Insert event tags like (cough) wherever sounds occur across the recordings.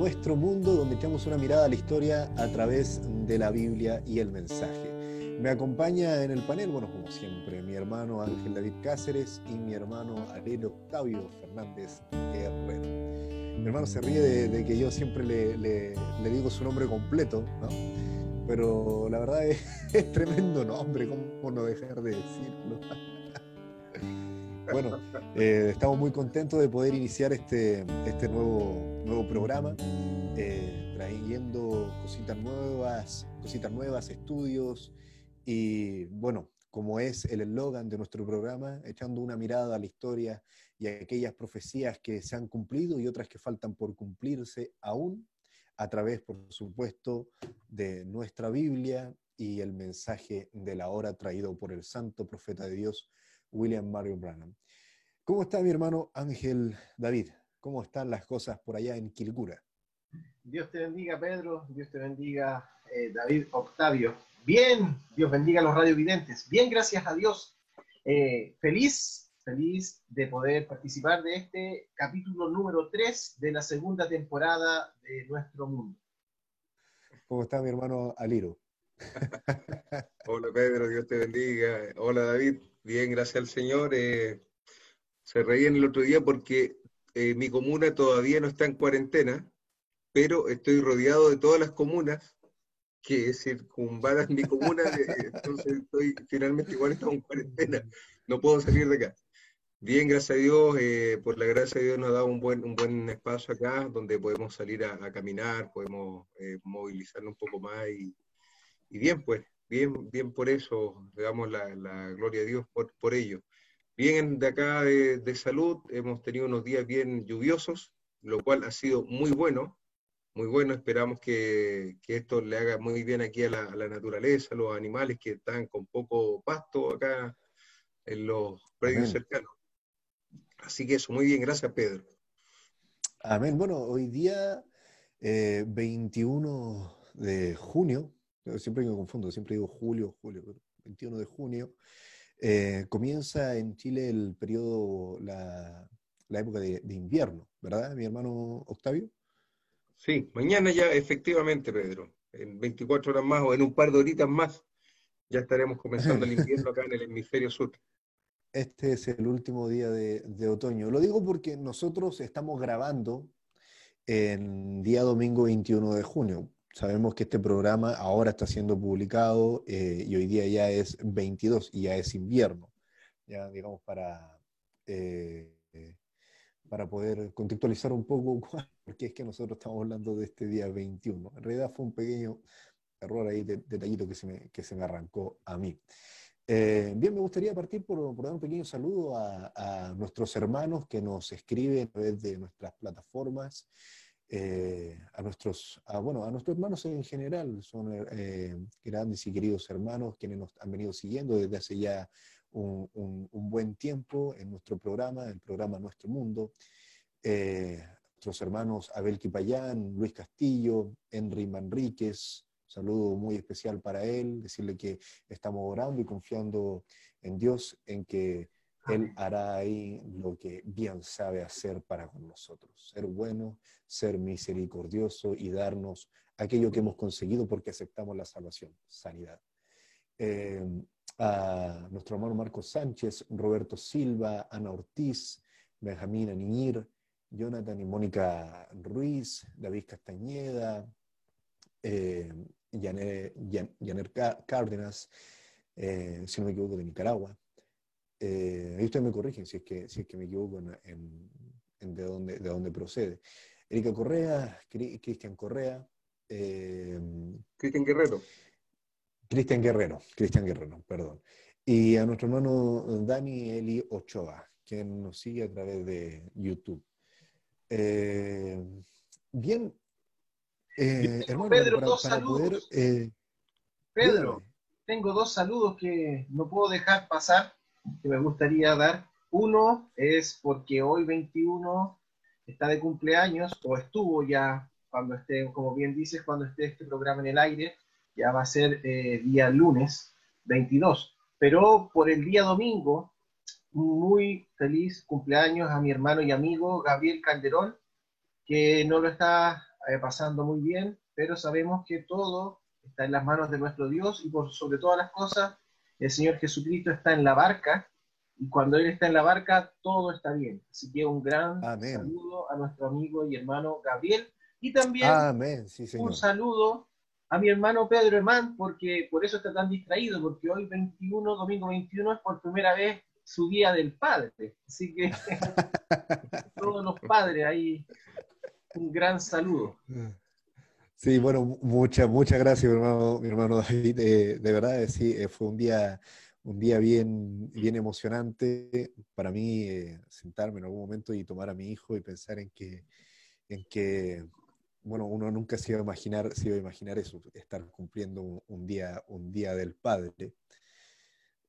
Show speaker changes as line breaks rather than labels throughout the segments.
Nuestro Mundo, donde echamos una mirada a la historia a través de la Biblia y el mensaje. Me acompaña en el panel, bueno, como siempre, mi hermano Ángel David Cáceres y mi hermano Ariel Octavio Fernández Herrero. Mi hermano se ríe de, que yo siempre le, digo su nombre completo, ¿no? Pero la verdad es, (laughs) es tremendo nombre, ¿cómo no dejar de decirlo? (laughs) Bueno, eh, estamos muy contentos de poder iniciar este, este nuevo, nuevo programa, eh, trayendo cositas nuevas, cositas nuevas, estudios y bueno, como es el eslogan de nuestro programa, echando una mirada a la historia y a aquellas profecías que se han cumplido y otras que faltan por cumplirse aún, a través, por supuesto, de nuestra Biblia y el mensaje de la hora traído por el santo profeta de Dios, William Mario Branham. ¿Cómo está mi hermano Ángel David? ¿Cómo están las cosas por allá en Quilcura?
Dios te bendiga, Pedro. Dios te bendiga, eh, David Octavio. Bien, Dios bendiga a los radiovidentes. Bien, gracias a Dios. Eh, feliz, feliz de poder participar de este capítulo número 3 de la segunda temporada de Nuestro Mundo.
¿Cómo está mi hermano Aliro? (laughs)
Hola Pedro, Dios te bendiga. Hola David, bien, gracias al Señor. Eh, se reían el otro día porque eh, mi comuna todavía no está en cuarentena, pero estoy rodeado de todas las comunas que circunvalan mi comuna, eh, entonces estoy finalmente igual estamos en cuarentena, no puedo salir de acá. Bien, gracias a Dios, por la gracia de Dios nos ha dado un buen, un buen espacio acá donde podemos salir a, caminar, podemos movilizarnos un poco más y, bien, pues, bien, bien por eso, le damos la, gloria a Dios por, por ello. Bien de acá de, salud, hemos tenido unos días bien lluviosos, lo cual ha sido muy bueno, muy bueno. Esperamos que, esto le haga muy bien aquí a la, naturaleza, a los animales que están con poco pasto acá en los predios cercanos. Así que eso, muy bien, gracias Pedro.
Amén. Bueno, hoy día 21 eh, de junio siempre me confundo, siempre digo julio, julio, 21 de junio, eh, comienza en Chile el periodo, la, época de, invierno, ¿verdad, mi hermano Octavio?
Sí, mañana ya efectivamente, Pedro, en 24 horas más o en un par de horitas más, ya estaremos comenzando el invierno acá en el hemisferio sur. (laughs)
Este es el último día de, de otoño. Lo digo porque nosotros estamos grabando en día domingo 21 de junio sabemos que este programa ahora está siendo publicado eh, y hoy día ya es 22 y ya es invierno, ya digamos para, eh, para poder contextualizar un poco (laughs) porque es que nosotros estamos hablando de este día 21. En realidad fue un pequeño error ahí, de, detallito que se, me, que se me arrancó a mí. Eh, bien, me gustaría partir por, dar un pequeño saludo a, a, nuestros hermanos que nos escriben a través de nuestras plataformas. Eh, a, nuestros, bueno, a nuestros hermanos en general, son eh, grandes y queridos hermanos quienes nos han venido siguiendo desde hace ya un, buen tiempo en nuestro programa, el programa Nuestro Mundo. Eh, nuestros hermanos Abel Quipayán, Luis Castillo, Henry Manríquez, saludo muy especial para él, decirle que estamos orando y confiando en Dios, en que él hará ahí lo que bien sabe hacer para con nosotros, ser bueno, ser misericordioso y darnos aquello que hemos conseguido porque aceptamos la salvación, sanidad. Eh, a nuestro hermano Marcos Sánchez, Roberto Silva, Ana Ortiz, Benjamín Aniñir, Jonathan y Mónica Ruiz, David Castañeda, eh, Janer, Cárdenas, si no me equivoco, de Nicaragua, eh, ahí ustedes me corrigen si es que, si es que me equivoco en, de, dónde, de dónde procede. Erika Correa, Cristian Correa.
Eh, Cristian Guerrero.
Cristian Guerrero, Cristian Guerrero, perdón. Y a nuestro hermano Dani Eli Ochoa, quien nos sigue a través de YouTube. Eh, bien,
eh, hermano, Pedro, dos saludos. Pedro, tengo dos saludos que no puedo dejar pasar que me gustaría dar. Uno es porque hoy 21 está de cumpleaños, o estuvo ya cuando esté, como bien dices, cuando esté este programa en el aire, ya va a ser eh, día lunes 22. Pero por el día domingo, muy feliz cumpleaños a mi hermano y amigo Gabriel Calderón, que no lo está pasando muy bien, pero sabemos que todo está en las manos de nuestro Dios y por sobre todas las cosas, el Señor Jesucristo está en la barca y cuando Él está en la barca, todo está bien. Así que un gran saludo a nuestro amigo y hermano Gabriel y también un saludo a mi hermano Pedro Hermán, porque por eso está tan distraído, porque hoy 21, domingo 21, es por primera vez su día del padre. Así que (laughs) todos los padres ahí, un gran saludo.
Sí, bueno, muchas, muchas gracias, mi hermano, mi hermano David. Eh, de verdad, sí, eh, fue un día un día bien, bien emocionante para mí eh, sentarme en algún momento y tomar a mi hijo y pensar en que, en que bueno, uno nunca se iba a imaginar, se iba a imaginar eso, estar cumpliendo un, día, un día del padre.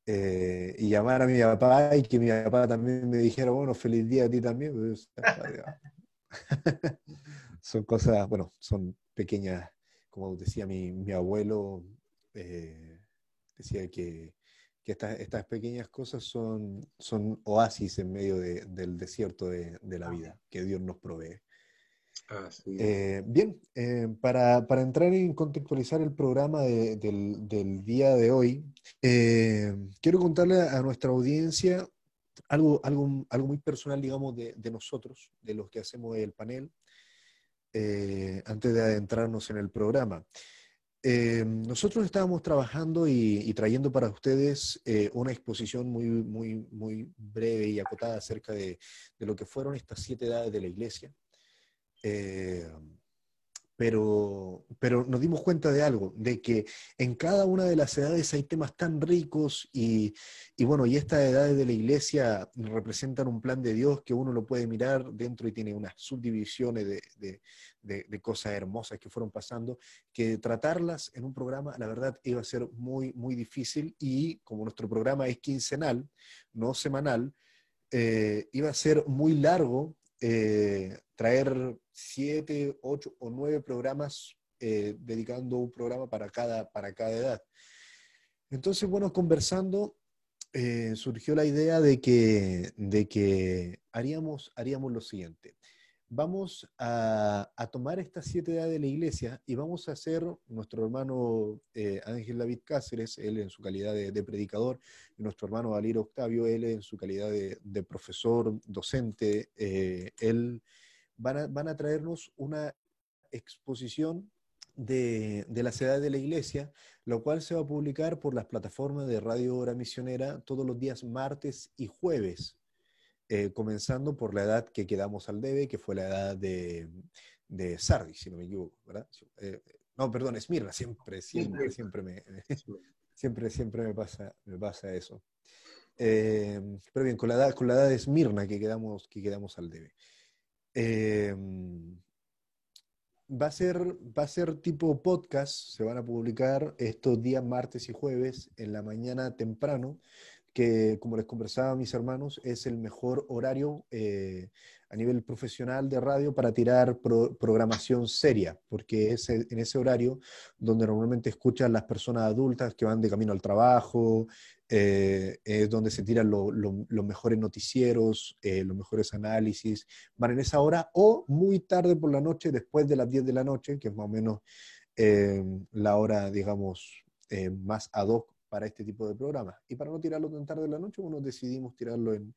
Eh, y llamar a mi papá y que mi papá también me dijera, bueno, feliz día a ti también. Pues, (laughs) (laughs) son cosas, bueno, son pequeñas, como decía mi, mi abuelo, eh, decía que que estas, pequeñas cosas son, son oasis en medio del desierto de, la vida que Dios nos provee. Eh, bien, eh, para, entrar en contextualizar el programa del, día de hoy, eh, quiero contarle a nuestra audiencia algo, algo, algo muy personal, digamos, de, de nosotros, de los que hacemos el panel, antes de adentrarnos en el programa. Eh, nosotros estábamos trabajando y, trayendo para ustedes eh, una exposición muy, muy, muy breve y acotada acerca de, lo que fueron estas siete edades de la iglesia. Pero, pero nos dimos cuenta de algo, de que en cada una de las edades hay temas tan ricos y, bueno, y estas edades de la iglesia representan un plan de Dios que uno lo puede mirar dentro y tiene unas subdivisiones de, de, cosas hermosas que fueron pasando, que tratarlas en un programa, la verdad, iba a ser muy, muy difícil y como nuestro programa es quincenal, no semanal, eh, iba a ser muy largo eh, traer siete, ocho o nueve programas eh, dedicando un programa para cada, para cada edad. Entonces, bueno, conversando, eh, surgió la idea de que, de que haríamos, haríamos lo siguiente. Vamos a, tomar estas siete edades de la iglesia y vamos a hacer, nuestro hermano Ángel David Cáceres, él en su calidad de, predicador, y nuestro hermano Valir Octavio, él en su calidad de profesor, docente, él van a, traernos una exposición de, de, las edades de la iglesia, lo cual se va a publicar por las plataformas de Radio Hora Misionera todos los días martes y jueves, eh, comenzando por la edad que quedamos al debe, que fue la edad de, de Sardi, si no me equivoco, ¿verdad? Eh, no, perdón, Esmirna, siempre, siempre, siempre me, (laughs) siempre, siempre me pasa, me pasa eso. Eh, pero bien, con la edad, con la edad de Esmirna que quedamos, que quedamos al debe. Em, va, a ser, va a ser tipo podcast, se van a publicar estos días martes y jueves en la mañana temprano, que como les conversaba a mis hermanos, es el mejor horario eh, a nivel profesional de radio para tirar programación seria, porque es en ese horario donde normalmente escuchan las personas adultas que van de camino al trabajo, eh, es donde se tiran los mejores noticieros, eh, los mejores análisis, van en esa hora o muy tarde por la noche, después de las 10 de la noche, que es más o menos eh, la hora, digamos, más ad hoc para este tipo de programas. Y para no tirarlo tan tarde de la noche, uno decidimos tirarlo en,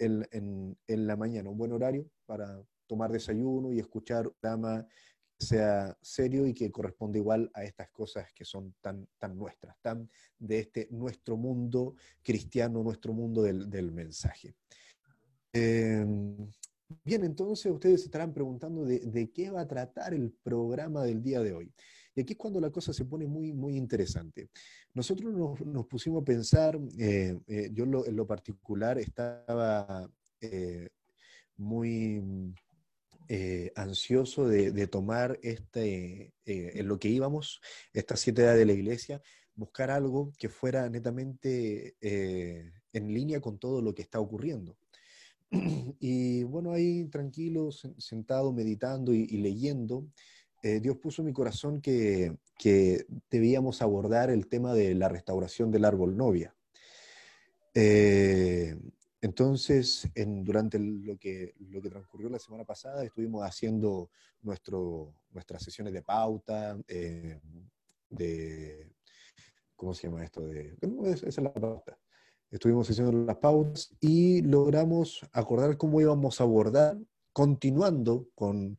en, la mañana, un buen horario para tomar desayuno y escuchar un programa que sea serio y que corresponde igual a estas cosas que son tan, tan nuestras, tan de este nuestro mundo cristiano, nuestro mundo del, del mensaje. Em, bien, entonces ustedes estarán preguntando de, de, qué va a tratar el programa del día de hoy. Y aquí es cuando la cosa se pone muy, muy interesante. Nosotros nos, pusimos a pensar, eh, eh, yo en lo particular estaba eh, muy ansioso de, tomar este, en lo que íbamos, estas siete edades de la iglesia, buscar algo que fuera netamente en línea con todo lo que está ocurriendo. (clears throat) Y bueno, ahí tranquilo, sentado, meditando y leyendo, eh, Dios puso en mi corazón que, debíamos abordar el tema de la restauración del árbol novia. Eh, entonces, durante lo que, lo que transcurrió la semana pasada, estuvimos haciendo nuestro, nuestras sesiones de pauta, eh, de, ¿cómo se llama esto? De, esa es la pauta. Estuvimos haciendo las pautas y logramos acordar cómo íbamos a abordar continuando con,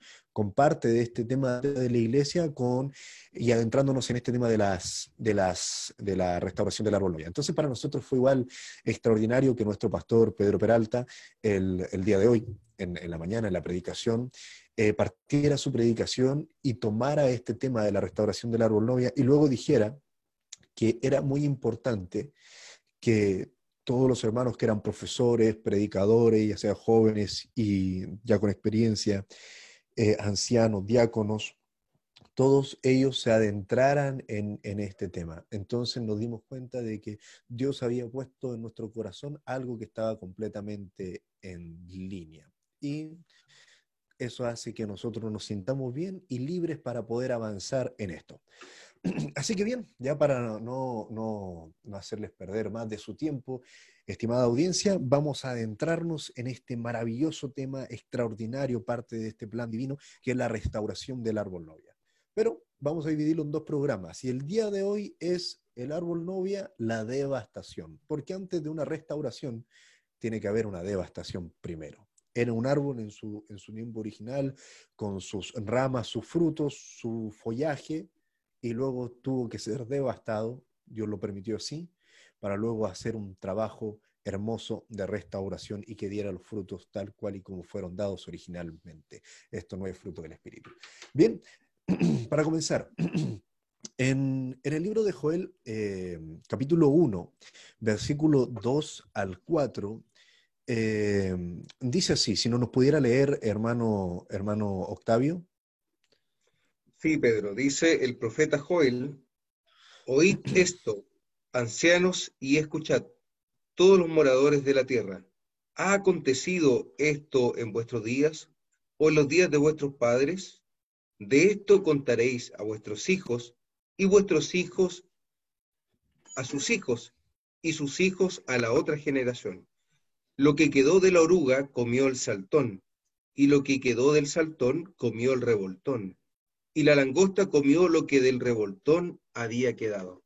parte de este tema de la iglesia con, y adentrándonos en este tema de, las, de, las, de la restauración del árbol Entonces para nosotros fue igual extraordinario que nuestro pastor Pedro Peralta el, día de hoy, en, la mañana, en la predicación, eh, partiera su predicación y tomara este tema de la restauración del árbol novia y luego dijera que era muy importante que todos los hermanos que eran profesores, predicadores, ya sea jóvenes y ya con experiencia, eh, ancianos, diáconos, todos ellos se adentraran en, este tema. Entonces nos dimos cuenta de que Dios había puesto en nuestro corazón algo que estaba completamente en línea. Y eso hace que nosotros nos sintamos bien y libres para poder avanzar en esto. (clears throat) Así que bien, ya para no, no, hacerles perder más de su tiempo, estimada audiencia, vamos a adentrarnos en este maravilloso tema extraordinario, parte de este plan divino, que es la restauración del árbol novia. Pero vamos a dividirlo en dos programas. Y el día de hoy es el árbol novia, la devastación. Porque antes de una restauración tiene que haber una devastación primero. Era un árbol en su, en su tiempo original, con sus ramas, sus frutos, su follaje, y luego tuvo que ser devastado, Dios lo permitió así, para luego hacer un trabajo hermoso de restauración y que diera los frutos tal cual y como fueron dados originalmente. Esto no es fruto del Espíritu. Bien, (clears throat) para comenzar, (clears throat) en, el libro de Joel, eh, capítulo 1, versículo 2 al 4, eh, dice así, si no nos pudiera leer, hermano, hermano Octavio.
Sí, Pedro, dice el profeta Joel, oíd (clears throat) esto, ancianos, y escuchad, todos los moradores de la tierra. ¿Ha acontecido esto en vuestros días o en los días de vuestros padres? De esto contaréis a vuestros hijos y vuestros hijos a sus hijos y sus hijos a la otra generación. Lo que quedó de la oruga comió el saltón, y lo que quedó del saltón comió el revoltón y la langosta comió lo que del revoltón había quedado.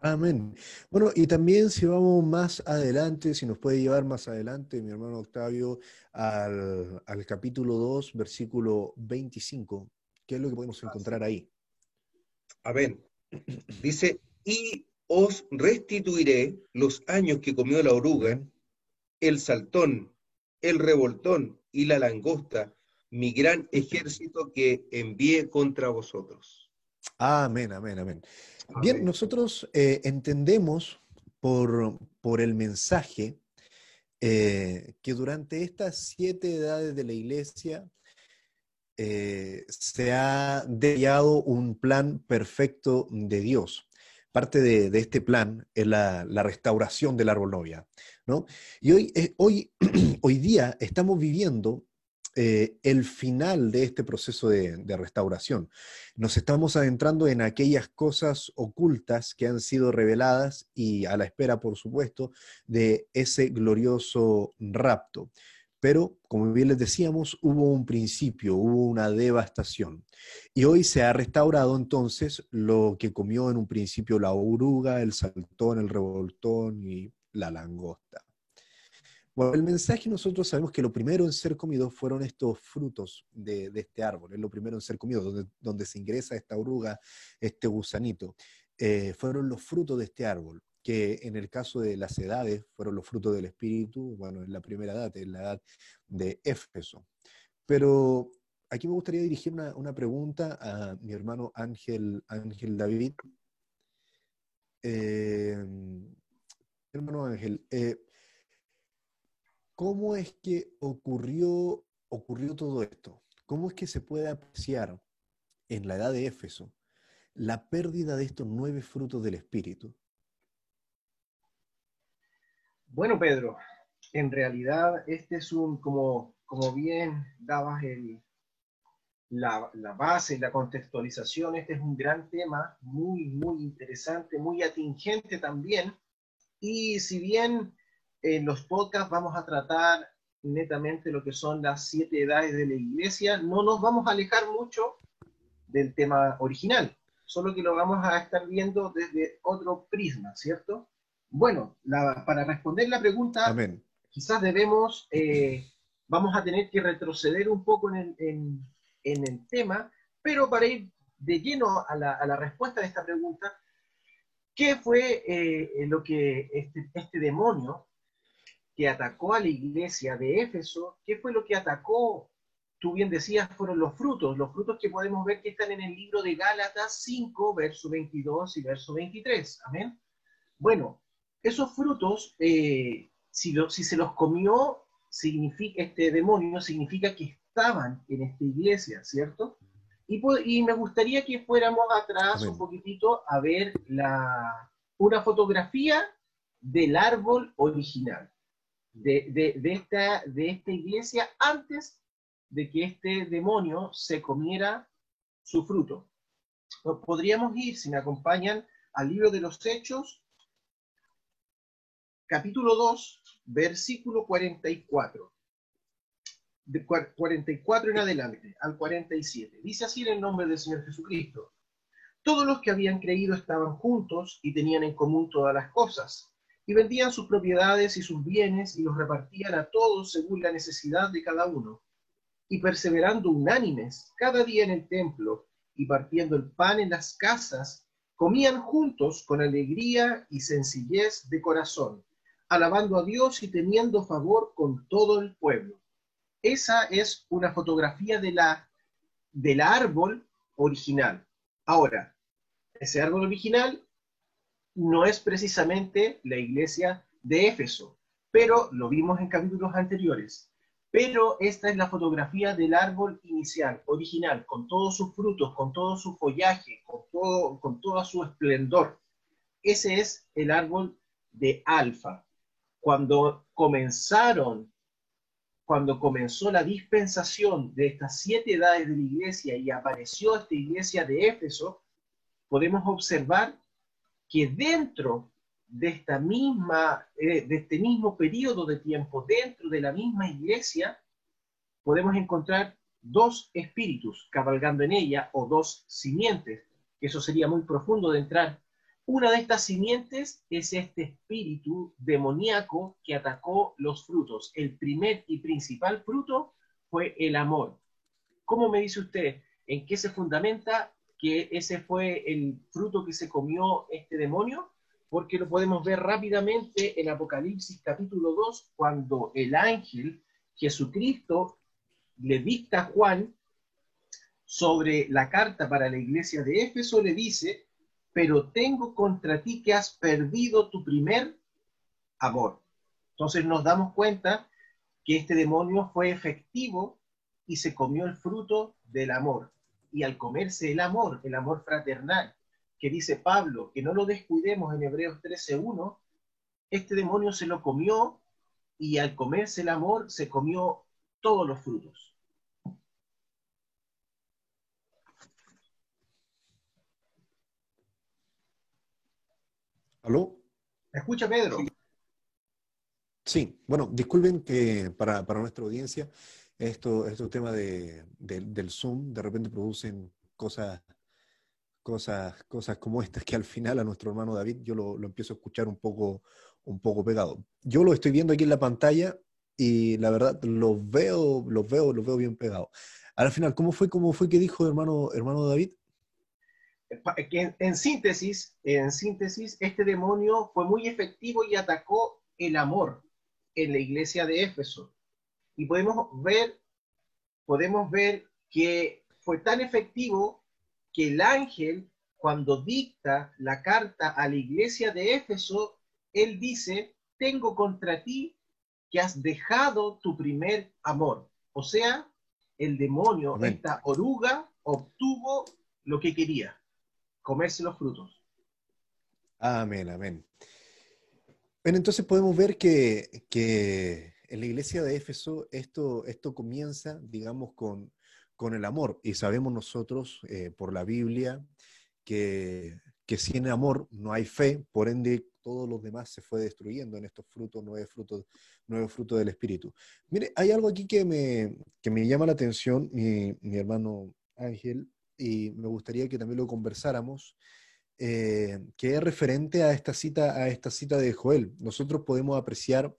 Amén. Bueno, y también si vamos más adelante, si nos puede llevar más adelante, mi hermano Octavio, al, capítulo 2, versículo 25, ¿qué es lo que podemos encontrar ahí?
Amén. Dice, y os restituiré los años que comió la oruga, el saltón, el revoltón y la langosta, mi gran ejército que envíe contra vosotros.
Amén, amén, amén. Bien, nosotros eh, entendemos por, por, el mensaje eh, que durante estas siete edades de la iglesia eh, se ha detallado un plan perfecto de Dios. Parte de, este plan es la, restauración del árbol novia. ¿no? Y hoy, hoy, (clears throat) hoy día estamos viviendo eh, el final de este proceso de, restauración. Nos estamos adentrando en aquellas cosas ocultas que han sido reveladas y a la espera, por supuesto, de ese glorioso rapto. Pero, como bien les decíamos, hubo un principio, hubo una devastación. Y hoy se ha restaurado entonces lo que comió en un principio la oruga, el saltón, el revoltón y la langosta. Bueno, el mensaje nosotros sabemos que lo primero en ser comido fueron estos frutos de, este árbol, es lo primero en ser comido, donde, donde se ingresa esta oruga, este gusanito. Eh, fueron los frutos de este árbol, que en el caso de las edades fueron los frutos del espíritu, bueno, en la primera edad, en la edad de Éfeso. Pero aquí me gustaría dirigir una, pregunta a mi hermano Ángel, Ángel David. Eh, hermano Ángel, eh, ¿Cómo es que ocurrió, ocurrió todo esto? ¿Cómo es que se puede apreciar en la edad de Éfeso la pérdida de estos nueve frutos del Espíritu?
Bueno, Pedro, en realidad este es un, como, como bien dabas el, la, la, base la contextualización, este es un gran tema, muy, muy interesante, muy atingente también Y si bien en los podcasts vamos a tratar netamente lo que son las siete edades de la iglesia, no nos vamos a alejar mucho del tema original, solo que lo vamos a estar viendo desde otro prisma, ¿cierto? Bueno, para responder la pregunta, quizás debemos, eh, vamos a tener que retroceder un poco en el, tema, pero para ir de lleno a la, respuesta de esta pregunta, ¿qué fue eh, lo que este, este demonio que atacó a la iglesia de Éfeso, ¿qué fue lo que atacó? Tú bien decías, fueron los frutos, los frutos que podemos ver que están en el libro de Gálatas 5, verso 22 y verso 23. Amén. Bueno, esos frutos, eh, si, si se los comió significa, este demonio, significa que estaban en esta iglesia, ¿cierto? Y, y me gustaría que fuéramos atrás un poquitito a ver la, una fotografía del árbol original de, esta, de esta iglesia antes de que este demonio se comiera su fruto. Podríamos ir, si me acompañan, al libro de los Hechos, capítulo 2, versículo 44. De 44 en adelante, al 47. Dice así en el nombre del Señor Jesucristo. Todos los que habían creído estaban juntos y tenían en común todas las cosas y vendían sus propiedades y sus bienes y los repartían a todos según la necesidad de cada uno. Y perseverando unánimes cada día en el templo y partiendo el pan en las casas, comían juntos con alegría y sencillez de corazón, alabando a Dios y teniendo favor con todo el pueblo. Esa es una fotografía de la, del árbol original. Ahora, ese árbol original no es precisamente la iglesia de Éfeso, pero lo vimos en capítulos anteriores. Pero esta es la fotografía del árbol inicial, original, con todos sus frutos, con todo su follaje, con todo, con todo su esplendor. Ese es el árbol de Alfa. Cuando comenzaron, cuando comenzó la dispensación de estas siete edades de la iglesia y apareció esta iglesia de Éfeso, podemos observar que dentro de esta misma, eh, de este mismo periodo de tiempo, dentro de la misma iglesia, podemos encontrar dos espíritus cabalgando en ella o dos simientes, que eso sería muy profundo de entrar. Una de estas simientes es este espíritu demoníaco que atacó los frutos. El primer y principal fruto fue el amor. ¿Cómo me dice usted? ¿En qué se fundamenta que ese fue el fruto que se comió este demonio, porque lo podemos ver rápidamente en Apocalipsis capítulo 2, cuando el ángel Jesucristo le dicta a Juan sobre la carta para la iglesia de Éfeso, le dice, pero tengo contra ti que has perdido tu primer amor. Entonces nos damos cuenta que este demonio fue efectivo y se comió el fruto del amor y al comerse el amor, el amor fraternal, que dice Pablo, que no lo descuidemos en Hebreos 13.1, este demonio se lo comió y al comerse el amor se comió todos los frutos.
¿Aló?
escucha, Pedro?
Sí, bueno, disculpen que para, para nuestra audiencia esto, estos temas de, del Zoom de repente producen cosas, cosas, cosas como estas que al final a nuestro hermano David yo lo, empiezo a escuchar un poco, un poco pegado. Yo lo estoy viendo aquí en la pantalla y la verdad los veo, los veo, los veo bien pegados. Al final, ¿cómo fue, cómo fue que dijo hermano, hermano David?
Que en, síntesis, en síntesis, este demonio fue muy efectivo y atacó el amor en la iglesia de Éfeso y podemos ver, podemos ver que fue tan efectivo que el ángel, cuando dicta la carta a la iglesia de Éfeso, él dice, tengo contra ti que has dejado tu primer amor. O sea, el demonio, esta oruga, obtuvo lo que quería, comerse los frutos.
Amén, amén. Bueno, entonces podemos ver que, que en la iglesia de Éfeso esto, esto comienza, digamos, con, con el amor. Y sabemos nosotros eh, por la Biblia que, que sin amor no hay fe, por ende todo lo demás se fue destruyendo en estos frutos, nueve frutos, nueve frutos del Espíritu. Mire, hay algo aquí que me, que me llama la atención, mi, mi hermano Ángel, y me gustaría que también lo conversáramos, eh, que es referente a esta, cita, a esta cita de Joel. Nosotros podemos apreciar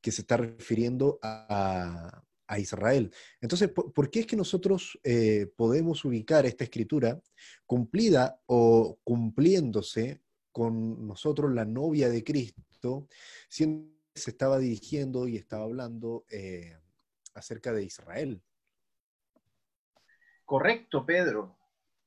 que se está refiriendo a, a Israel. Entonces, ¿por, qué es que nosotros eh, podemos ubicar esta escritura cumplida o cumpliéndose con nosotros, la novia de Cristo, siendo se estaba dirigiendo y estaba hablando eh, acerca de Israel?
Correcto, Pedro.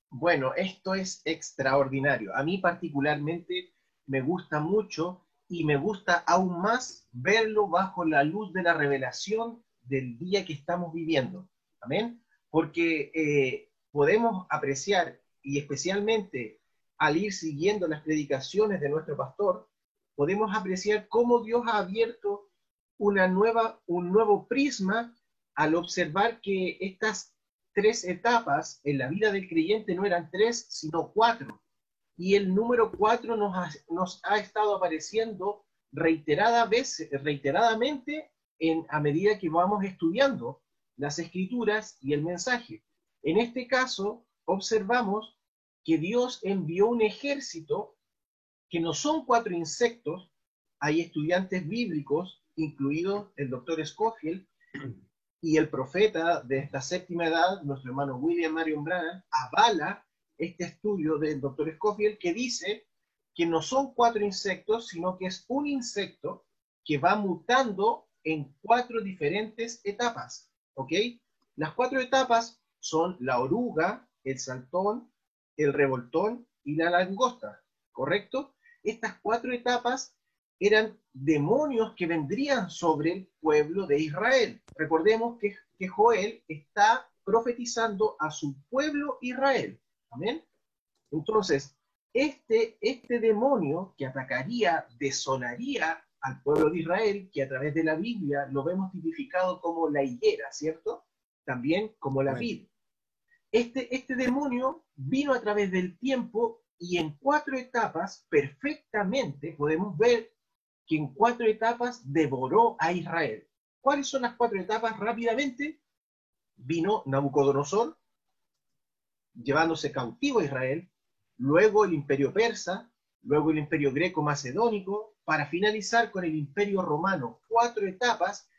Bueno, esto es extraordinario. A mí particularmente me gusta mucho y me gusta aún más verlo bajo la luz de la revelación del día que estamos viviendo. Amén. Porque eh, podemos apreciar, y especialmente al ir siguiendo las predicaciones de nuestro pastor, podemos apreciar cómo Dios ha abierto una nueva, un nuevo prisma al observar que estas tres etapas en la vida del creyente no eran tres, sino cuatro. Y el número cuatro nos ha, nos ha estado apareciendo reiterada vez, reiteradamente a medida que vamos estudiando las escrituras y el mensaje. En este caso, observamos que Dios envió un ejército que no son cuatro insectos, hay estudiantes bíblicos, incluido el doctor Scofield, y el profeta de esta séptima edad, nuestro hermano William Marion Brannan, avala este estudio del doctor Scofield que dice que no son cuatro insectos, sino que es un insecto que va mutando en cuatro diferentes etapas, ¿ok? Las cuatro etapas son la oruga, el saltón, el revoltón y la langosta, ¿correcto? Estas cuatro etapas eran demonios que vendrían sobre el pueblo de Israel. Recordemos que, que Joel está profetizando a su pueblo Israel. Amén. Entonces, este, este demonio que atacaría, desolaría al pueblo de Israel, que a través de la Biblia lo vemos tipificado como la higuera, ¿cierto? También como la vid. Este, este demonio vino a través del tiempo y en cuatro etapas, perfectamente, podemos ver que en cuatro etapas devoró a Israel. ¿Cuáles son las cuatro etapas? Rápidamente, vino Nabucodonosor, llevándose cautivo a Israel, luego el imperio persa, luego el imperio greco-macedónico, para finalizar con el Imperio Romano, cuatro etapas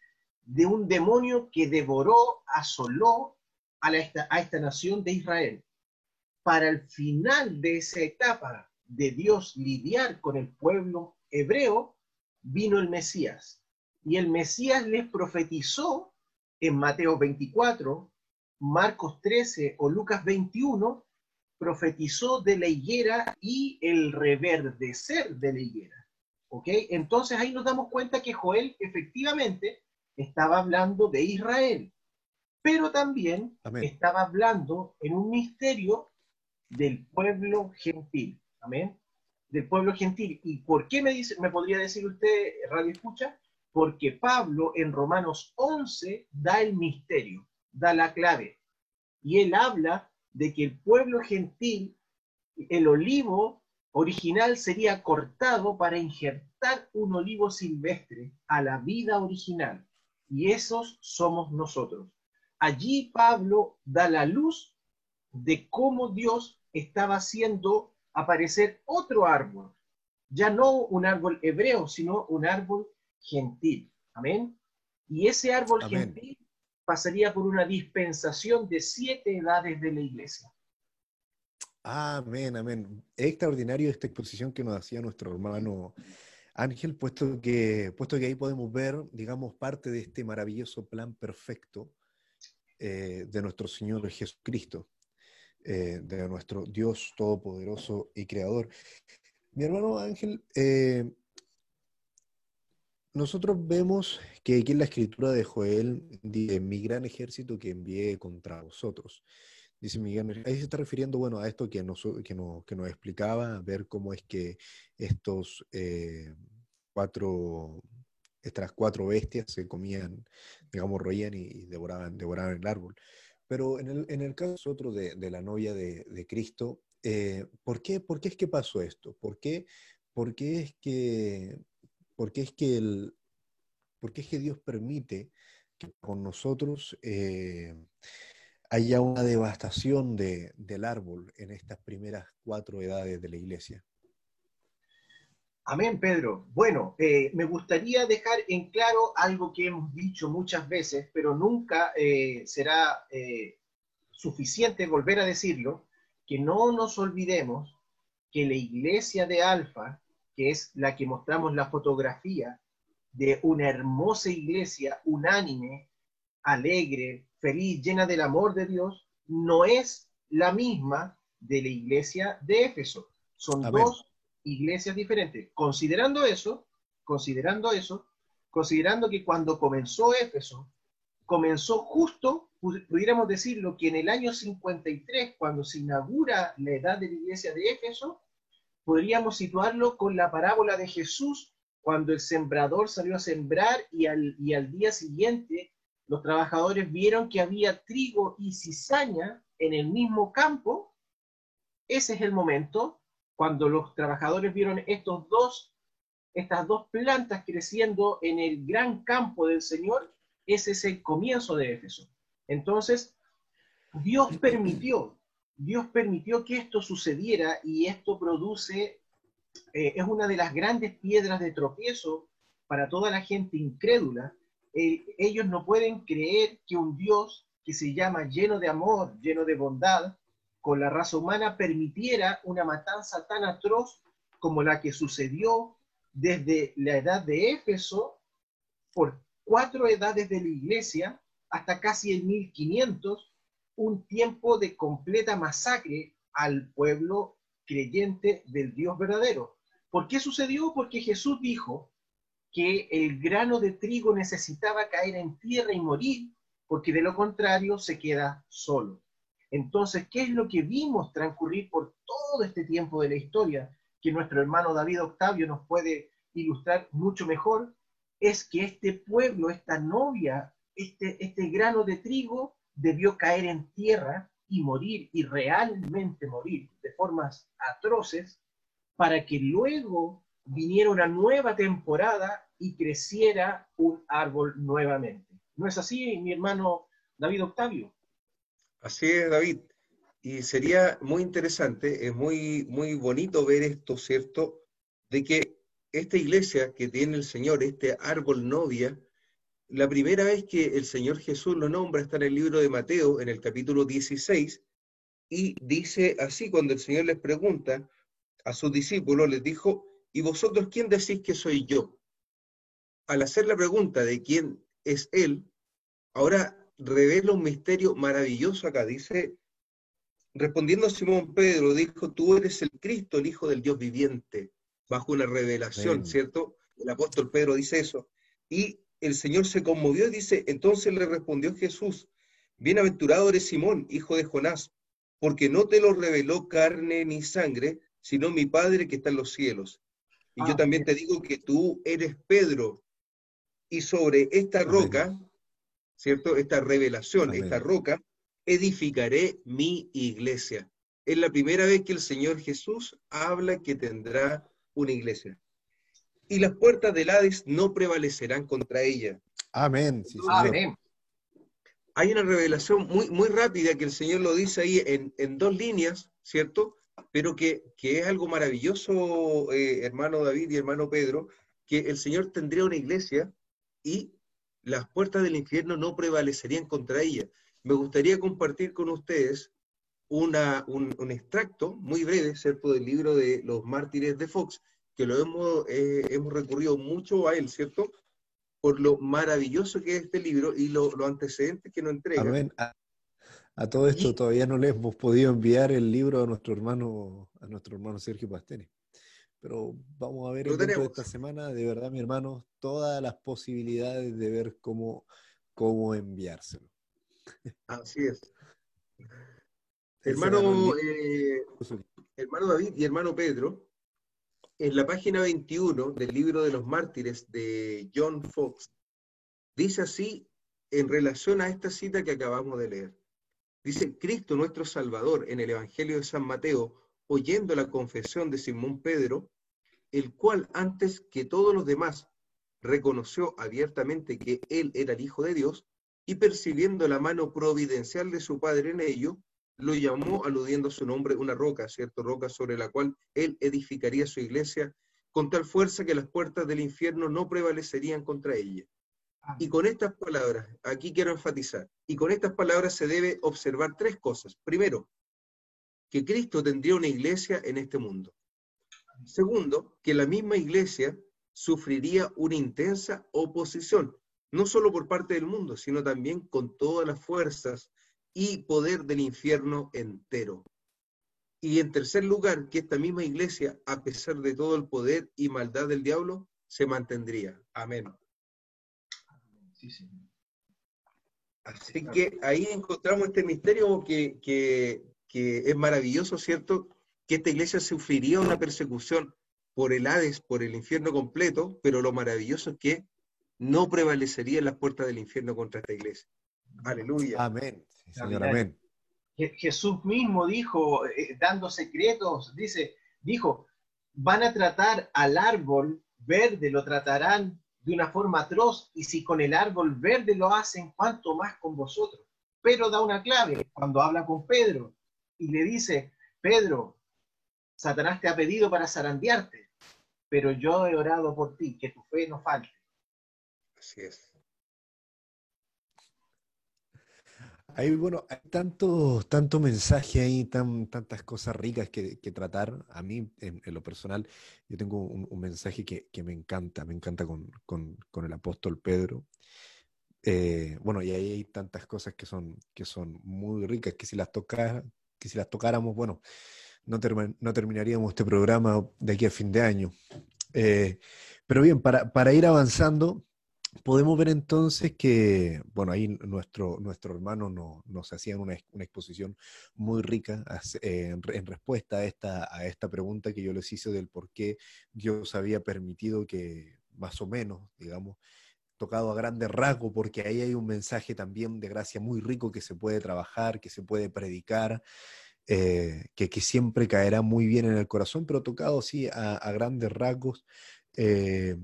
de un demonio que devoró, asoló a, esta, nación de Israel. Para el final de esa etapa de Dios lidiar con el pueblo hebreo, vino el Mesías. Y el Mesías les profetizó en Mateo 24, Marcos 13 o Lucas 21, profetizó de la higuera y el reverdecer de la higuera. ¿Ok? Entonces ahí nos damos cuenta que Joel efectivamente estaba hablando de Israel, pero también estaba hablando en un misterio del pueblo gentil. Amén. Del pueblo gentil. ¿Y por qué me, dice, me podría decir usted, Radio Escucha? Porque Pablo en Romanos 11 da el misterio, da la clave. Y él habla de que el pueblo gentil, el olivo original sería cortado para injertar un olivo silvestre a la vida original. Y esos somos nosotros. Allí Pablo da la luz de cómo Dios estaba haciendo aparecer otro árbol. Ya no un árbol hebreo, sino un árbol gentil. Amén. Y ese árbol gentil pasaría por una dispensación de siete edades de la iglesia.
Amén, amén. Extraordinario esta exposición que nos hacía nuestro hermano Ángel, puesto que, puesto que ahí podemos ver, digamos, parte de este maravilloso plan perfecto eh, de nuestro Señor Jesucristo, eh, de nuestro Dios Todopoderoso y Creador. Mi hermano Ángel, eh, nosotros vemos que aquí en la escritura de Joel dice, mi gran ejército que envié contra vosotros. Dice Miguel, ahí se está refiriendo, bueno, a esto que nos, que nos, que nos explicaba, a ver cómo es que estos eh, cuatro, estas cuatro bestias se comían, digamos, roían y, devoraban, devoraban el árbol. Pero en el, en el caso otro de, de la novia de, de, Cristo, eh, ¿por, qué, ¿por qué es que pasó esto? ¿Por qué, por qué es que, por qué es que el, es que Dios permite que con nosotros eh, haya una devastación de, del árbol en estas primeras cuatro edades de la iglesia?
Amén, Pedro. Bueno, eh, me gustaría dejar en claro algo que hemos dicho muchas veces, pero nunca eh, será suficiente volver a decirlo, que no nos olvidemos que la iglesia de Alfa, que es la que mostramos la fotografía de una hermosa iglesia unánime, alegre, feliz, llena del amor de Dios, no es la misma de la iglesia de Éfeso. Son dos iglesias diferentes. Considerando eso, considerando eso, considerando que cuando comenzó Éfeso, comenzó justo, pudiéramos decirlo, que en el año 53, cuando se inaugura la edad de la iglesia de Éfeso, podríamos situarlo con la parábola de Jesús, cuando el sembrador salió a sembrar y al, día siguiente los trabajadores vieron que había trigo y cizaña en el mismo campo. Ese es el momento cuando los trabajadores vieron estos dos, estas dos plantas creciendo en el gran campo del Señor, ese es el comienzo de Éfeso. Entonces, Dios permitió, Dios permitió que esto sucediera y esto produce, eh, es una de las grandes piedras de tropiezo para toda la gente incrédula. Eh, ellos no pueden creer que un Dios que se llama lleno de amor, lleno de bondad, con la raza humana permitiera una matanza tan atroz como la que sucedió desde la edad de Éfeso por cuatro edades de la iglesia hasta casi el 1500, un tiempo de completa masacre al pueblo creyente del Dios verdadero. ¿Por qué sucedió? Porque Jesús dijo que el grano de trigo necesitaba caer en tierra y morir, porque de lo contrario se queda solo. Entonces, ¿qué es lo que vimos transcurrir por todo este tiempo de la historia que nuestro hermano David Octavio nos puede ilustrar mucho mejor? Es que este pueblo, esta novia, este, este grano de trigo debió caer en tierra y morir, y realmente morir de formas atroces, para que luego viniera una nueva temporada y creciera un árbol nuevamente. ¿No es así, mi hermano David Octavio?
Así es, David. Y sería muy interesante, es muy, muy bonito ver esto, ¿cierto? De que esta iglesia que tiene el Señor, este árbol novia, la primera vez que el Señor Jesús lo nombra está en el libro de Mateo, en el capítulo 16, y dice así, cuando el Señor les pregunta a sus discípulos, les dijo, ¿y vosotros quién decís que soy yo? Al hacer la pregunta de quién es Él, ahora revela un misterio maravilloso acá. Dice, respondiendo a Simón Pedro, dijo, tú eres el Cristo, el Hijo del Dios viviente, bajo una revelación, ¿cierto? El apóstol Pedro dice eso. Y el Señor se conmovió y dice, entonces le respondió Jesús, bienaventurado eres Simón, hijo de Jonás, porque no te lo reveló carne ni sangre, sino mi Padre que está en los cielos. Y yo ah, también te digo que tú eres Pedro, y sobre esta roca ¿cierto? Esta revelación, esta roca, edificaré mi iglesia. Es la primera vez que el Señor Jesús habla que tendrá una iglesia. Y las puertas del Hades no prevalecerán contra ella.
Amén.
Amén. Hay una revelación muy, muy rápida que el Señor lo dice ahí en, dos líneas, ¿cierto? Pero que, es algo maravilloso, eh, hermano David y hermano Pedro, que el Señor tendría una iglesia y las puertas del infierno no prevalecerían contra ella. Me gustaría compartir con ustedes una, un, extracto muy breve, ¿cierto?, del libro de los mártires de Fox, que lo hemos, eh, hemos recurrido mucho a él, ¿cierto?, por lo maravilloso que es este libro y los antecedentes que nos entrega.
A, a, todo esto todavía no le hemos podido enviar el libro a nuestro hermano, a nuestro hermano Sergio Pastene. Pero vamos a ver en de esta semana, de verdad, mi hermano, todas las posibilidades de ver cómo, cómo enviárselo.
Así es. (laughs) Hermano, eh, hermano David y hermano Pedro, en la página 21 del libro de los mártires de John Fox, dice así en relación a esta cita que acabamos de leer. Dice, Cristo nuestro Salvador en el Evangelio de San Mateo oyendo la confesión de Simón Pedro, el cual antes que todos los demás reconoció abiertamente que él era el Hijo de Dios, y percibiendo la mano providencial de su Padre en ello, lo llamó aludiendo a su nombre una roca, ¿cierto? Roca sobre la cual él edificaría su iglesia con tal fuerza que las puertas del infierno no prevalecerían contra ella. Y con estas palabras, aquí quiero enfatizar, y con estas palabras se debe observar tres cosas. Primero, que Cristo tendría una iglesia en este mundo. Segundo, que la misma iglesia sufriría una intensa oposición, no solo por parte del mundo, sino también con todas las fuerzas y poder del infierno entero. Y en tercer lugar, que esta misma iglesia, a pesar de todo el poder y maldad del diablo, se mantendría. Amén. Así que ahí encontramos este misterio que, que, es maravilloso, ¿cierto? Que esta iglesia sufriría una persecución por el Hades, por el infierno completo, pero lo maravilloso es que no prevalecería en las puertas del infierno contra esta iglesia. Aleluya.
Amén. señor, amén.
Jesús mismo dijo, eh, dando secretos, dice, dijo, van a tratar al árbol verde, lo tratarán de una forma atroz, y si con el árbol verde lo hacen, ¿cuánto más con vosotros? Pero da una clave cuando habla con Pedro y le dice, Pedro, Satanás te ha pedido para zarandearte, pero yo he orado por ti, que tu fe no falte.
Así es.
Hay, bueno, hay tanto, tanto mensaje ahí, tan, tantas cosas ricas que, tratar. A mí, en, lo personal, yo tengo un, mensaje que, me encanta, me encanta con, el apóstol Pedro. Eh, bueno, y ahí hay tantas cosas que son, que son muy ricas, que si las, toca, que si las tocáramos, bueno, no, no terminaríamos este programa de aquí a fin de año. Eh, pero bien, para, para ir avanzando, podemos ver entonces que, bueno, ahí nuestro, nuestro hermano no, nos hacían una, una, exposición muy rica en, respuesta a esta, a esta pregunta que yo les hice del por qué Dios había permitido que, más o menos, digamos, tocado a grandes rasgos, porque ahí hay un mensaje también de gracia muy rico que se puede trabajar, que se puede predicar. Eh, que, que, siempre caerá muy bien en el corazón, pero tocado sí a, a grandes rasgos, eh,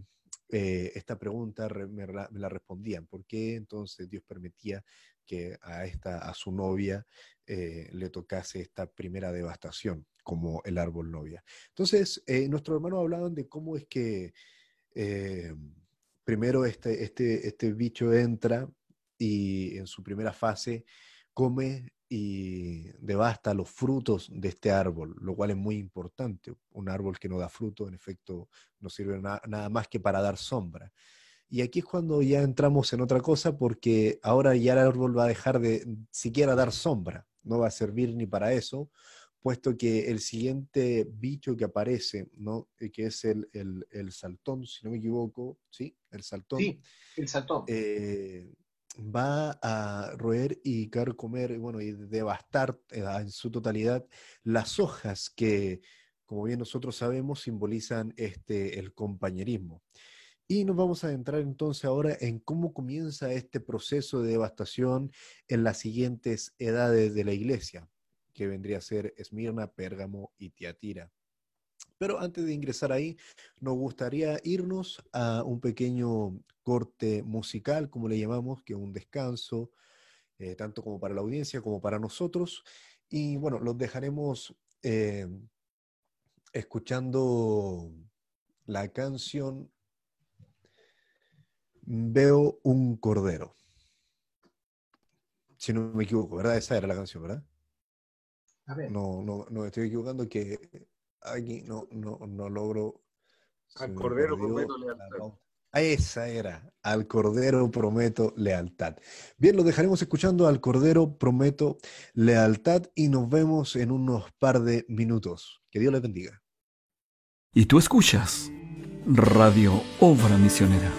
eh, esta pregunta me, la respondían. ¿Por qué entonces Dios permitía que a, esta, a su novia eh, le tocase esta primera devastación como el árbol novia? Entonces, eh, nuestros hermanos hablaban de cómo es que primero este, este, este bicho entra y en su primera fase come y devasta los frutos de este árbol, lo cual es muy importante. Un árbol que no da fruto, en efecto, no sirve nada más que para dar sombra. Y aquí es cuando ya entramos en otra cosa, porque ahora ya el árbol va a dejar de siquiera dar sombra, no va a servir ni para eso, puesto que el siguiente bicho que aparece, ¿no? Eh, que es el, saltón, si no me equivoco, ¿sí? El saltón.
Sí, el saltón.
Eh, va a roer y carcomer, bueno, y devastar eh, en su totalidad las hojas que, como bien nosotros sabemos, simbolizan este, el compañerismo. Y nos vamos a entrar entonces ahora en cómo comienza este proceso de devastación en las siguientes edades de la iglesia, que vendría a ser Esmirna, Pérgamo y Tiatira. Pero antes de ingresar ahí, nos gustaría irnos a un pequeño corte musical, como le llamamos, que es un descanso, eh, tanto como para la audiencia como para nosotros. Y bueno, los dejaremos eh, escuchando la canción Veo un cordero. Si no me equivoco, ¿verdad? Esa era la canción, ¿verdad? No, no, no estoy equivocando que aquí no, no, no logro.
Al Cordero prometo lealtad.
Esa era, al Cordero prometo lealtad. Bien, lo dejaremos escuchando al Cordero prometo lealtad y nos vemos en unos par de minutos. Que Dios les bendiga.
Y tú escuchas Radio Obra Misionera.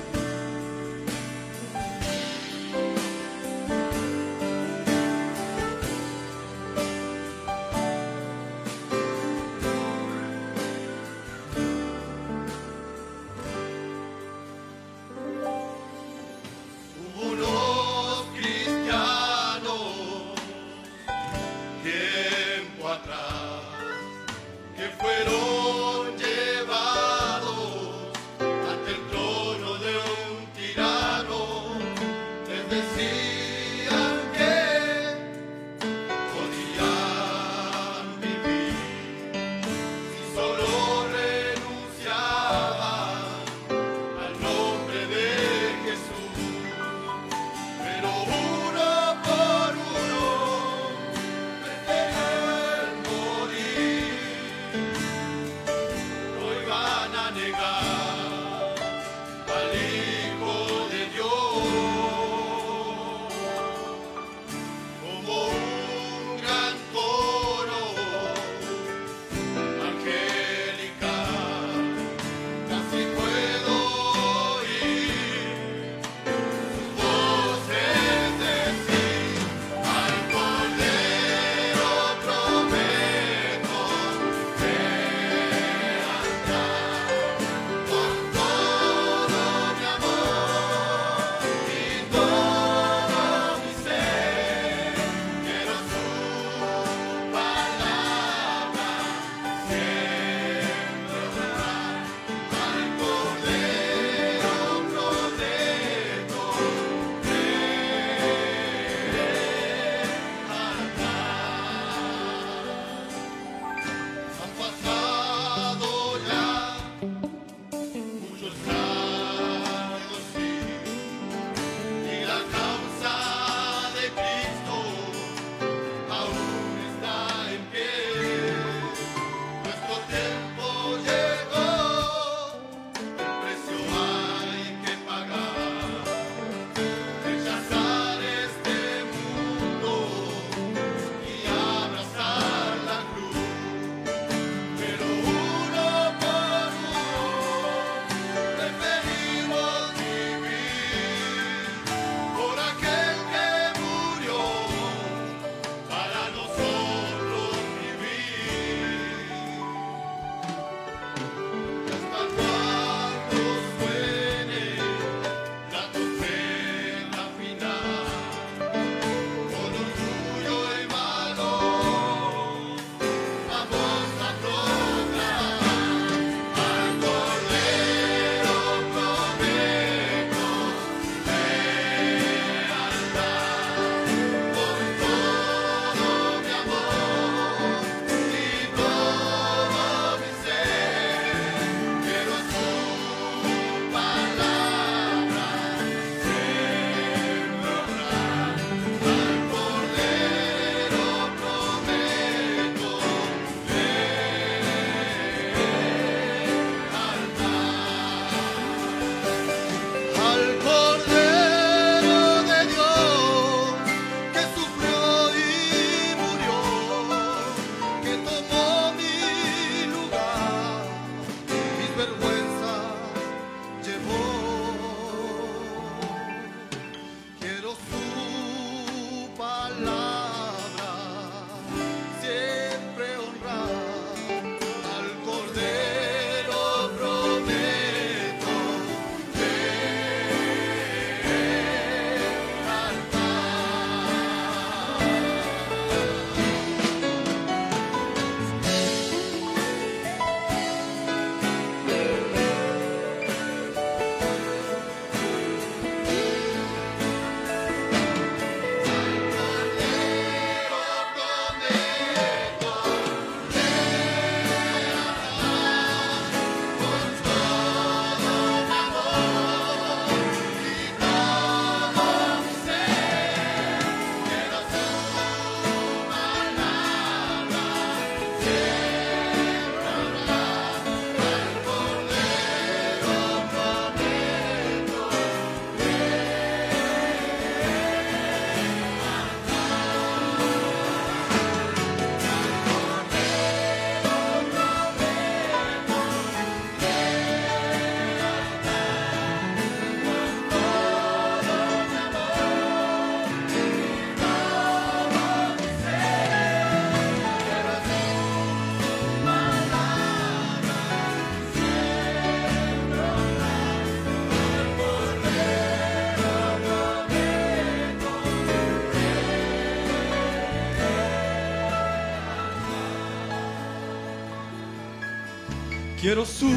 Quiero su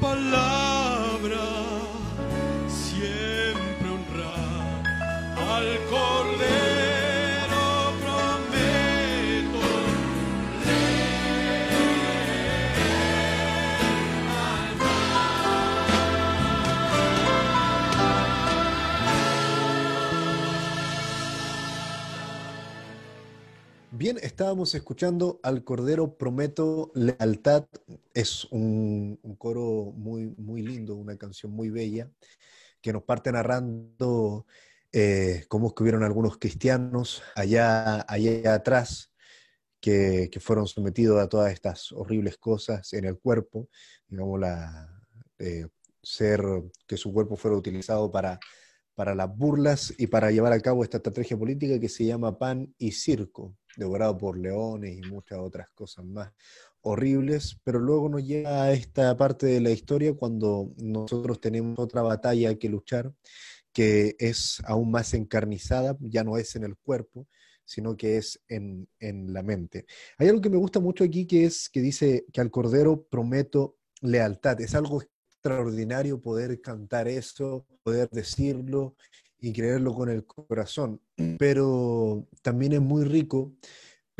palabra siempre honrar al Cordero
Bien, estábamos escuchando al Cordero Prometo Lealtad es un, coro muy, muy lindo, una canción muy bella, que nos parte narrando eh, cómo es que hubieron algunos cristianos allá, allá atrás que, fueron sometidos a todas estas horribles cosas en el cuerpo, digamos, la, eh, ser que su cuerpo fuera utilizado para, para las burlas y para llevar a cabo esta estrategia política que se llama pan y circo, devorado por leones y muchas otras cosas más horribles, pero luego nos llega a esta parte de la historia cuando nosotros tenemos otra batalla que luchar, que es aún más encarnizada, ya no es en el cuerpo, sino que es en, la mente. Hay algo que me gusta mucho aquí que es que dice que al Cordero prometo lealtad. Es algo extraordinario poder cantar eso, poder decirlo y creerlo con el corazón. Pero también es muy rico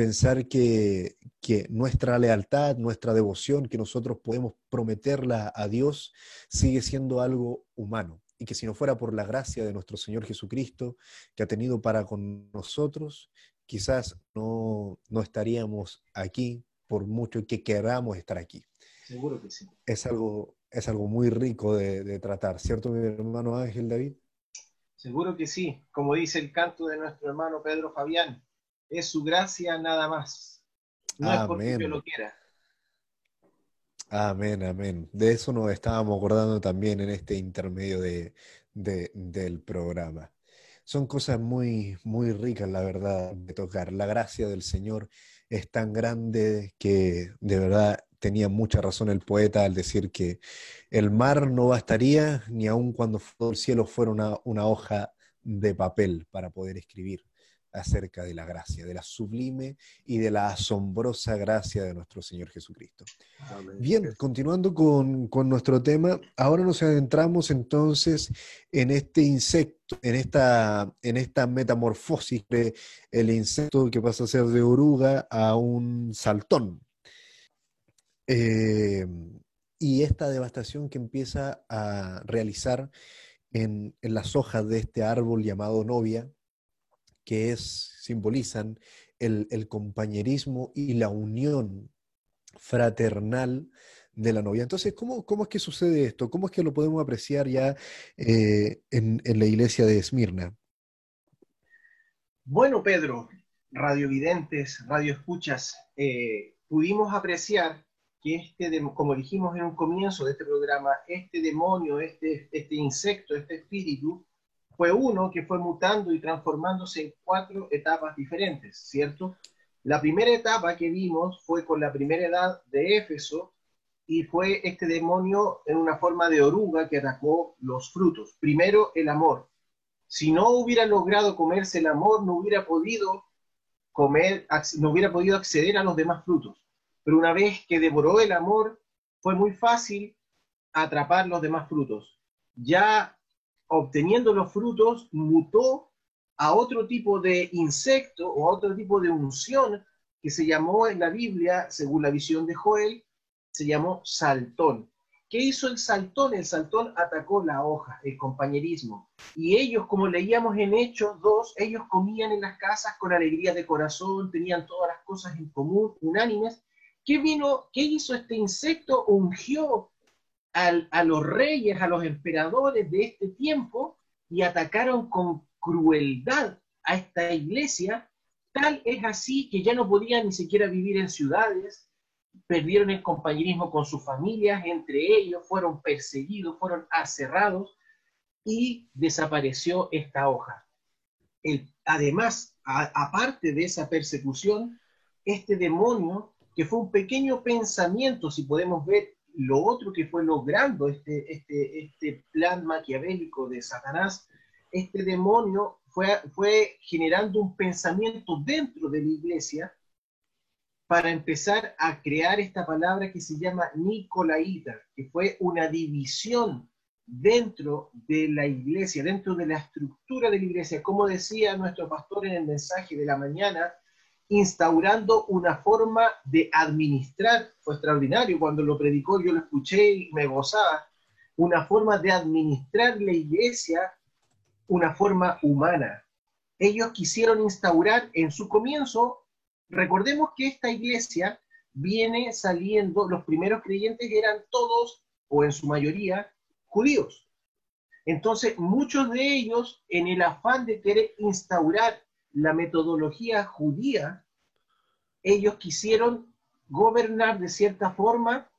pensar que, que, nuestra lealtad, nuestra devoción, que nosotros podemos prometerla a Dios, sigue siendo algo humano y que si no fuera por la gracia de nuestro Señor Jesucristo que ha tenido para con nosotros, quizás no, estaríamos aquí por mucho que queramos estar aquí.
Seguro que sí.
Es algo, es algo muy rico de, tratar, ¿cierto, mi hermano Ángel David?
Seguro que sí. Como dice el canto de nuestro hermano Pedro Fabián, es su gracia nada más. No es porque yo lo quiera.
Amén, amén. De eso nos estábamos acordando también en este intermedio de, del programa. Son cosas muy, muy ricas, la verdad, de tocar. La gracia del Señor es tan grande que de verdad tenía mucha razón el poeta al decir que el mar no bastaría ni aun cuando el cielo fuera una, una hoja de papel para poder escribir acerca de la gracia, de la sublime y de la asombrosa gracia de nuestro Señor Jesucristo. Bien, continuando con, nuestro tema, ahora nos adentramos entonces en este insecto, en esta, en esta metamorfosis de el insecto que pasa a ser de oruga a un saltón. Eh, y esta devastación que empieza a realizar en, en las hojas de este árbol llamado novia, que es, simbolizan el, compañerismo y la unión fraternal de la novia. Entonces, ¿cómo, ¿cómo, es que sucede esto? ¿Cómo es que lo podemos apreciar ya eh, en, la iglesia de Esmirna?
Bueno, Pedro, radiovidentes, radioescuchas, eh, pudimos apreciar que este, como dijimos en un comienzo de este programa, este demonio, este, este insecto, este espíritu, fue uno que fue mutando y transformándose en cuatro etapas diferentes, ¿cierto? La primera etapa que vimos fue con la primera edad de Éfeso y fue este demonio en una forma de oruga que atacó los frutos. Primero, el amor. Si no hubiera logrado comerse el amor, no hubiera podido comer, no hubiera podido acceder a los demás frutos. Pero una vez que devoró el amor, fue muy fácil atrapar los demás frutos. Ya obteniendo los frutos, mutó a otro tipo de insecto o a otro tipo de unción que se llamó en la Biblia, según la visión de Joel, se llamó saltón. ¿Qué hizo el saltón? El saltón atacó la hoja, el compañerismo. Y ellos, como leíamos en Hechos 2, ellos comían en las casas con alegría de corazón, tenían todas las cosas en común, unánimes. ¿Qué vino? ¿Qué hizo este insecto? Ungió a los reyes, a los emperadores de este tiempo y atacaron con crueldad a esta iglesia, tal es así que ya no podían ni siquiera vivir en ciudades, perdieron el compañerismo con sus familias, entre ellos fueron perseguidos, fueron aserrados y desapareció esta hoja. además, aparte de esa persecución, este demonio, que fue un pequeño pensamiento, si podemos ver lo otro que fue logrando este, este, este plan maquiavélico de Satanás, este demonio fue, fue generando un pensamiento dentro de la iglesia para empezar a crear esta palabra que se llama Nicolaíta, que fue una división dentro de la iglesia, dentro de la estructura de la iglesia. Como decía nuestro pastor en el mensaje de la mañana, instaurando una forma de administrar, fue extraordinario, cuando lo predicó yo lo escuché y me gozaba, una forma de administrar la iglesia, una forma humana. Ellos quisieron instaurar en su comienzo, recordemos que esta iglesia viene saliendo, los primeros creyentes eran todos, o en su mayoría, judíos. Entonces, muchos de ellos, en el afán de querer instaurar la metodología judía, ellos quisieron gobernar de cierta forma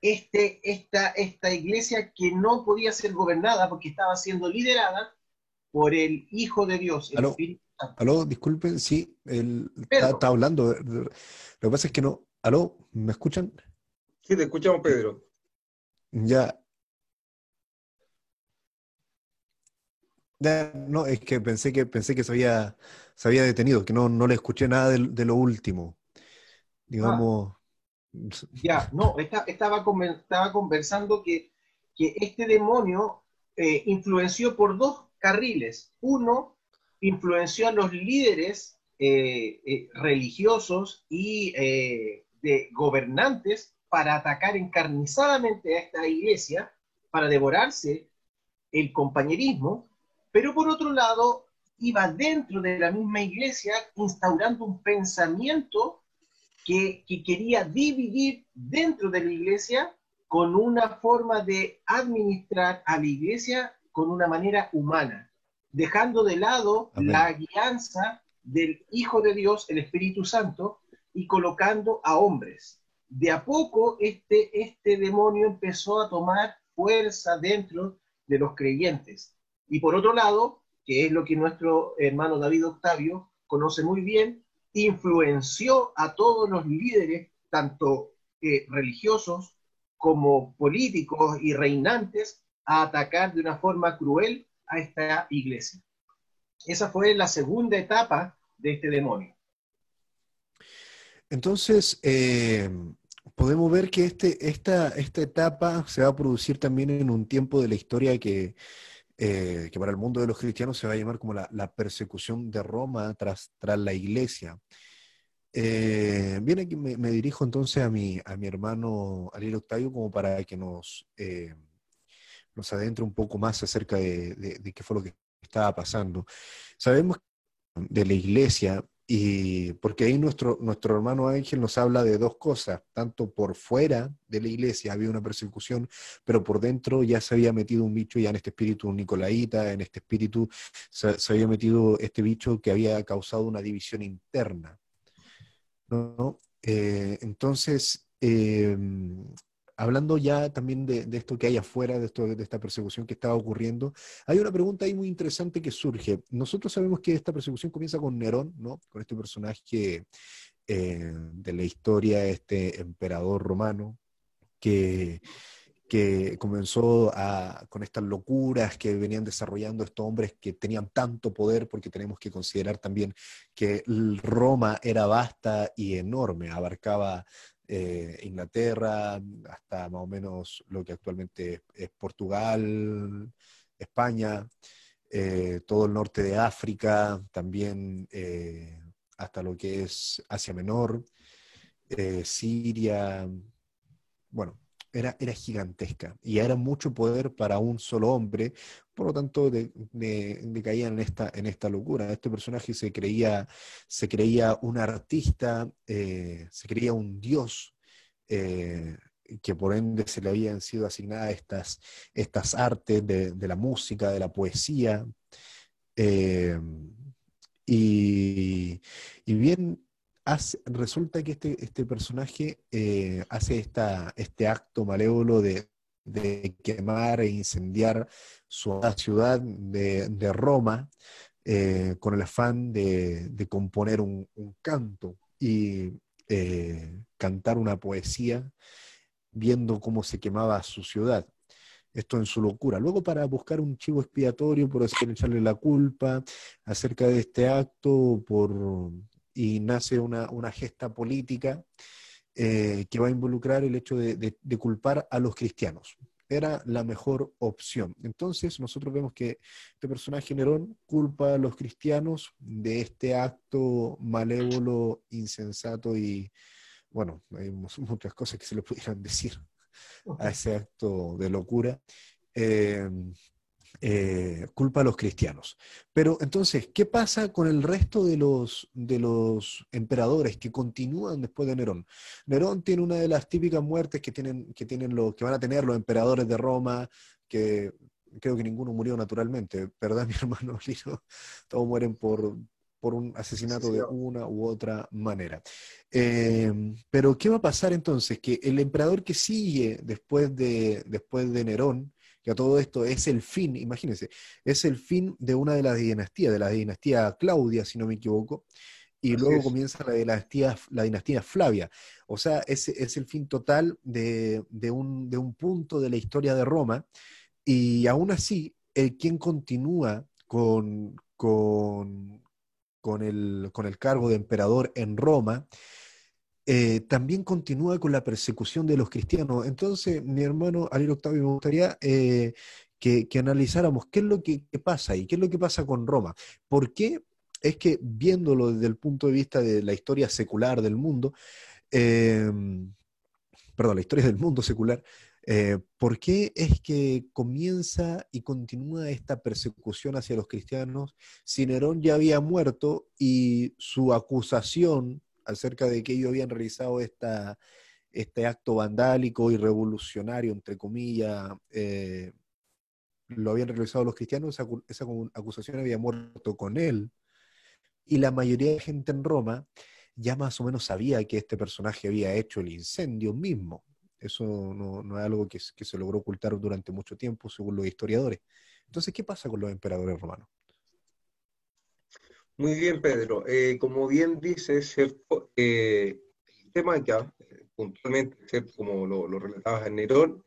este, esta, esta iglesia que no podía ser gobernada porque estaba siendo liderada por el Hijo de Dios, el
Aló.
Espíritu Santo.
Aló, disculpen, sí, él está, está hablando. Lo que pasa es que no. Aló, ¿me escuchan?
Sí, te escuchamos, Pedro.
Ya. No, es que pensé que pensé que se había, se había detenido, que no, no le escuché nada de, de lo último. Digamos,
Ya, no, esta- estaba, estaba conversando que, que este demonio eh, influenció por dos carriles. Uno, influenció a los líderes eh, eh, religiosos y eh, de gobernantes para atacar encarnizadamente a esta iglesia, para devorarse el compañerismo, pero por otro lado iba dentro de la misma iglesia instaurando un pensamiento que, que quería dividir dentro de la iglesia con una forma de administrar a la iglesia con una manera humana, dejando de lado
Amén.
la guianza del Hijo de Dios, el Espíritu Santo, y colocando a hombres. De a poco este, este demonio empezó a tomar fuerza dentro de los creyentes. Y por otro lado, que es lo que nuestro hermano David Octavio conoce muy bien, influenció a todos los líderes, tanto eh, religiosos como políticos y reinantes, a atacar de una forma cruel a esta iglesia. Esa fue la segunda etapa de este demonio.
entonces eh, podemos ver que este, esta, esta etapa se va a producir también en un tiempo de la historia que, eh, que para el mundo de los cristianos se va a llamar como la, persecución de Roma tras, tras la iglesia. Eh, aquí me, me dirijo entonces a mi, a mi hermano Ariel Octavio como para que nos, eh, nos adentre un poco más acerca de, de- de qué fue lo que estaba pasando. Sabemos de la iglesia, y porque ahí nuestro, nuestro hermano Ángel nos habla de dos cosas, tanto por fuera de la iglesia había una persecución, pero por dentro ya se había metido un bicho, ya en este espíritu nicolaíta, en este espíritu se, había metido este bicho que había causado una división interna. ¿no? Eh, entonces, eh, hablando ya también de, esto que hay afuera, de, esto, de esta persecución que estaba ocurriendo, hay una pregunta ahí muy interesante que surge. Nosotros sabemos que esta persecución comienza con Nerón, ¿no? Con este personaje eh, de la historia, este emperador romano, que, que comenzó con estas locuras que venían desarrollando estos hombres que tenían tanto poder, porque tenemos que considerar también que Roma era vasta y enorme, abarcaba eh, Inglaterra, hasta más o menos lo que actualmente es Portugal, España, eh, todo el norte de África, también eh, hasta lo que es Asia Menor, Siria, bueno, era, era gigantesca y era mucho poder para un solo hombre, por lo tanto de, de- en esta, en esta locura. Este personaje se creía, se creía un artista, eh, se creía un dios, eh, que por ende se le habían sido asignadas estas, estas artes de, de la música, de la poesía. eh, y, y bien, resulta que este, este personaje eh, hace esta, este acto malévolo de, de quemar e incendiar su ciudad de, de Roma eh, con el afán de, de componer un, canto y eh, cantar una poesía viendo cómo se quemaba su ciudad. Esto en su locura. Luego para buscar un chivo expiatorio, por así echarle la culpa acerca de este acto, por, y nace una, una gesta política eh, que va a involucrar el hecho de, de- de culpar a los cristianos. Era la mejor opción. Entonces nosotros vemos que este personaje Nerón culpa a los cristianos de este acto malévolo, insensato y, bueno, hay mu- muchas cosas que se le pudieran decir a ese acto de locura. Eh, eh, culpa a los cristianos. Pero entonces, ¿qué pasa con el resto de los, de los emperadores que continúan después de Nerón? Nerón tiene una de las típicas muertes que, tienen, que, tienen los, que van a tener los emperadores de Roma, que creo que ninguno murió naturalmente, ¿verdad, (laughs) mi hermano Lino? Todos mueren por, por un asesinato de una u otra manera. Eh, pero, ¿qué va a pasar entonces? Que el emperador que sigue después de, después de Nerón, que a todo esto es el fin, imagínense, es el fin de una de las dinastías, de la dinastía Claudia, si no me equivoco, y luego comienza la dinastía, la dinastía Flavia. O sea, es, es el fin total de, un, de, un, punto de la historia de Roma, y aún así, el quien continúa con, con, con, el, con el cargo de emperador en Roma, eh, también continúa con la persecución de los cristianos. Entonces, mi hermano Alir Octavio, me gustaría eh, que, analizáramos qué es lo que, pasa y qué es lo que pasa con Roma. ¿Por qué es que viéndolo desde el punto de vista de la historia secular del mundo, em, perdón, la historia del mundo secular, eh, ¿por qué es que comienza y continúa esta persecución hacia los cristianos si Nerón ya había muerto y su acusación acerca de que ellos habían realizado esta, este acto vandálico y revolucionario, entre comillas, eh, lo habían realizado los cristianos, esa, acusación había muerto con él. Y la mayoría de gente en Roma ya más o menos sabía que este personaje había hecho el incendio mismo. Eso no, es algo que, se logró ocultar durante mucho tiempo, según los historiadores. Entonces, ¿qué pasa con los emperadores romanos?
Muy bien, Pedro. Eh, como bien dice, ¿cierto? Eh, el tema acá, puntualmente, ¿cierto? como lo, lo relatabas en Nerón,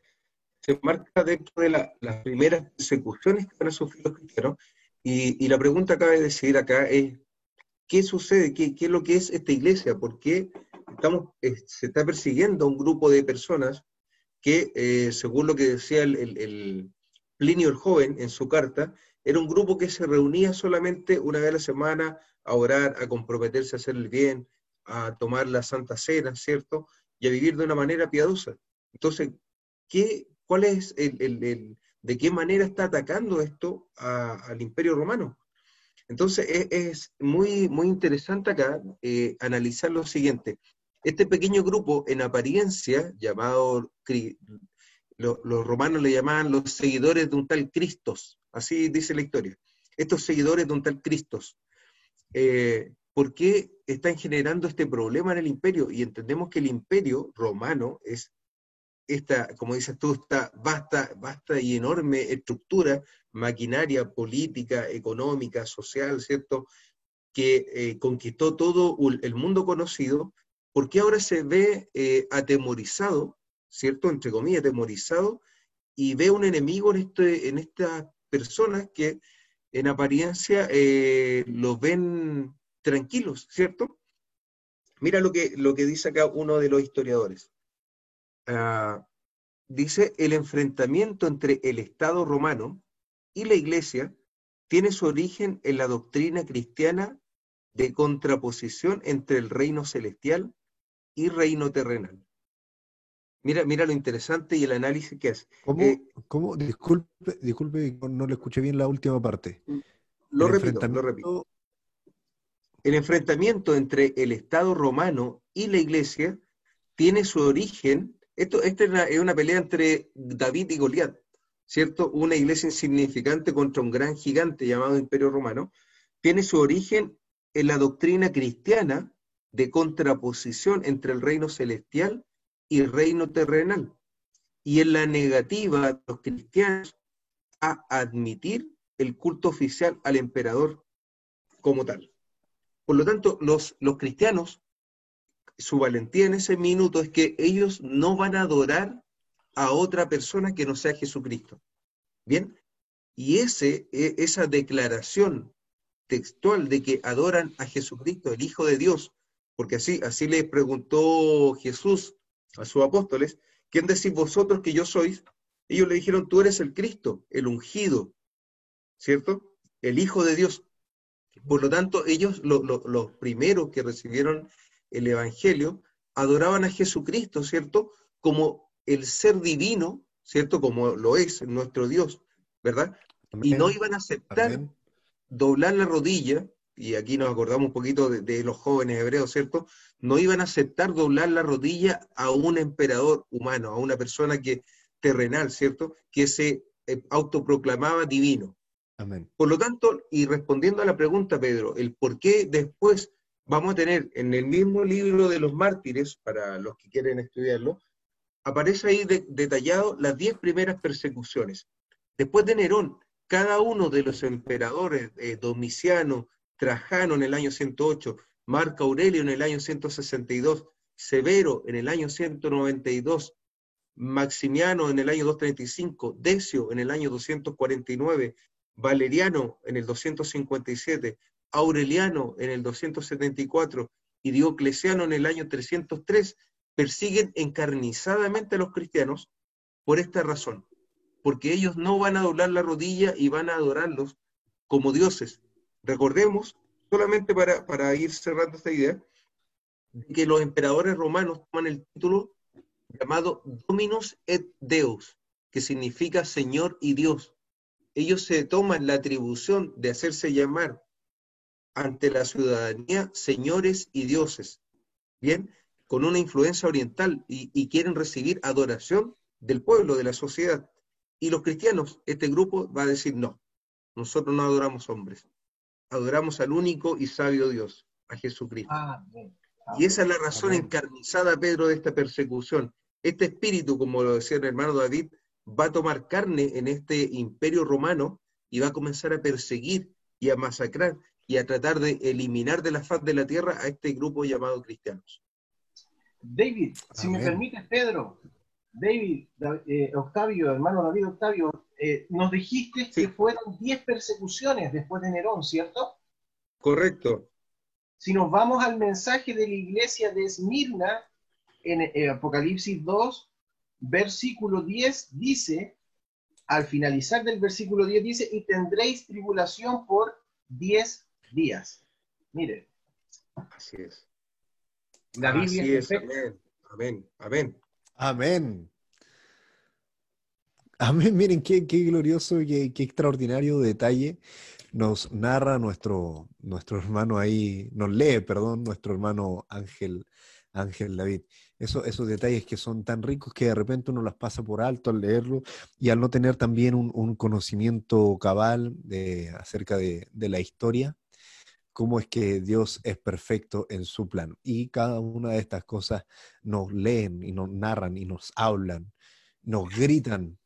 se marca dentro de las primeras persecuciones que van a sufrir los cristianos. Y, y, la pregunta cabe decir acá es, ¿qué sucede? ¿Qué, ¿Qué, es lo que es esta iglesia? ¿Por qué estamos, eh, se está persiguiendo a un grupo de personas que, según lo que decía el, el, el Plinio el Joven en su carta, era un grupo que se reunía solamente una vez a la semana a orar, a comprometerse a hacer el bien, a tomar la Santa Cena, ¿cierto? Y a vivir de una manera piadosa. Entonces, ¿qué, ¿cuál es el, de qué manera está atacando esto al Imperio Romano? Entonces, es, muy, muy interesante acá eh, analizar lo siguiente. Este pequeño grupo, en apariencia, llamado, los romanos le llamaban los seguidores de un tal Cristos, Así dice la historia. Estos seguidores de un tal Cristo, eh, ¿por qué están generando este problema en el imperio? Y entendemos que el imperio romano es esta, como dices tú, esta vasta, vasta y enorme estructura, maquinaria política, económica, social, ¿cierto? Que eh, conquistó todo el mundo conocido, ¿por qué ahora se ve eh, atemorizado, ¿cierto? Entre comillas, atemorizado, y ve un enemigo en, este, en esta personas que en apariencia eh, los ven tranquilos, ¿cierto? Mira lo que, lo que dice acá uno de los historiadores. Ah, dice, el enfrentamiento entre el Estado romano y la Iglesia tiene su origen en la doctrina cristiana de contraposición entre el reino celestial y reino terrenal. Mira, mira lo interesante y el análisis que hace.
¿Cómo? Eh, ¿Cómo? Disculpe, disculpe, no le escuché bien la última parte.
Mm, lo repito, lo repito. El enfrentamiento entre el Estado romano y la Iglesia tiene su origen, esto, esta es una, pelea entre David y Goliat, ¿cierto? Una iglesia insignificante contra un gran gigante llamado Imperio Romano, tiene su origen en la doctrina cristiana de contraposición entre el reino celestial y reino terrenal, y en la negativa de los cristianos a admitir el culto oficial al emperador como tal. Por lo tanto, los, los cristianos, su valentía en ese minuto es que ellos no van a adorar a otra persona que no sea Jesucristo. Bien, y ese, e, esa declaración textual de que adoran a Jesucristo, el Hijo de Dios, porque así, así les preguntó Jesús a sus apóstoles, ¿quién decís vosotros que yo sois? Ellos le dijeron, tú eres el Cristo, el ungido, ¿cierto? El Hijo de Dios. Por lo tanto, ellos, los primeros que recibieron el Evangelio, adoraban a Jesucristo, ¿cierto? Como el ser divino, ¿cierto? Como lo es nuestro Dios, ¿verdad? y no iban a aceptar doblar la rodilla, y aquí nos acordamos un poquito de, los jóvenes hebreos, ¿cierto? No iban a aceptar doblar la rodilla a un emperador humano, a una persona que terrenal, ¿cierto? Que se eh, autoproclamaba divino. Amén. Por lo tanto, y respondiendo a la pregunta, Pedro, el por qué después vamos a tener en el mismo libro de los mártires, para los que quieren estudiarlo, aparece ahí detallado las diez primeras persecuciones. Después de Nerón, cada uno de los emperadores, eh, Domiciano, Trajano en el año 108, Marco Aurelio en el año 162, Severo en el año 192, Maximiano en el año 235, Decio en el año 249, Valeriano en el 257, Aureliano en el 274 y Diocleciano en el año 303, persiguen encarnizadamente a los cristianos por esta razón, porque ellos no van a doblar la rodilla y van a adorarlos como dioses. Recordemos, solamente para, para ir cerrando esta idea, que los emperadores romanos toman el título llamado Dominus et Deus, que significa Señor y Dios. Ellos se toman la atribución de hacerse llamar ante la ciudadanía señores y dioses, ¿bien? Con una influencia oriental y, y quieren recibir adoración del pueblo, de la sociedad. Y los cristianos, este grupo va a decir, no, nosotros no adoramos hombres, adoramos al único y sabio Dios, a Jesucristo. Y esa es la razón encarnizada, Pedro, de esta persecución. Este espíritu, como lo decía el hermano David, va a tomar carne en este imperio romano y va a comenzar a perseguir y a masacrar y a tratar de eliminar de la faz de la tierra a este grupo llamado cristianos.
David, si me permites, Pedro, David, eh, Octavio, hermano David Octavio, eh, nos dijiste que fueron 10 persecuciones después de Nerón, ¿cierto?
Correcto.
Si nos vamos al mensaje de la iglesia de Esmirna, en eh, Apocalipsis 2, versículo 10, dice, al finalizar del versículo 10 dice, y tendréis tribulación por 10 días. Mire.
Así es. La Biblia es, amén, amén, amén.
Amén. Amén, miren qué, qué glorioso, qué, qué, extraordinario detalle nos narra nuestro, nuestro hermano ahí, nos lee, perdón, nuestro hermano Ángel, Ángel David. Eso, esos detalles que son tan ricos que de repente uno las pasa por alto al leerlo y al no tener también un, un conocimiento cabal de, acerca de, de la historia, cómo es que Dios es perfecto en su plan. Y cada una de estas cosas nos leen y nos narran y nos hablan, nos gritan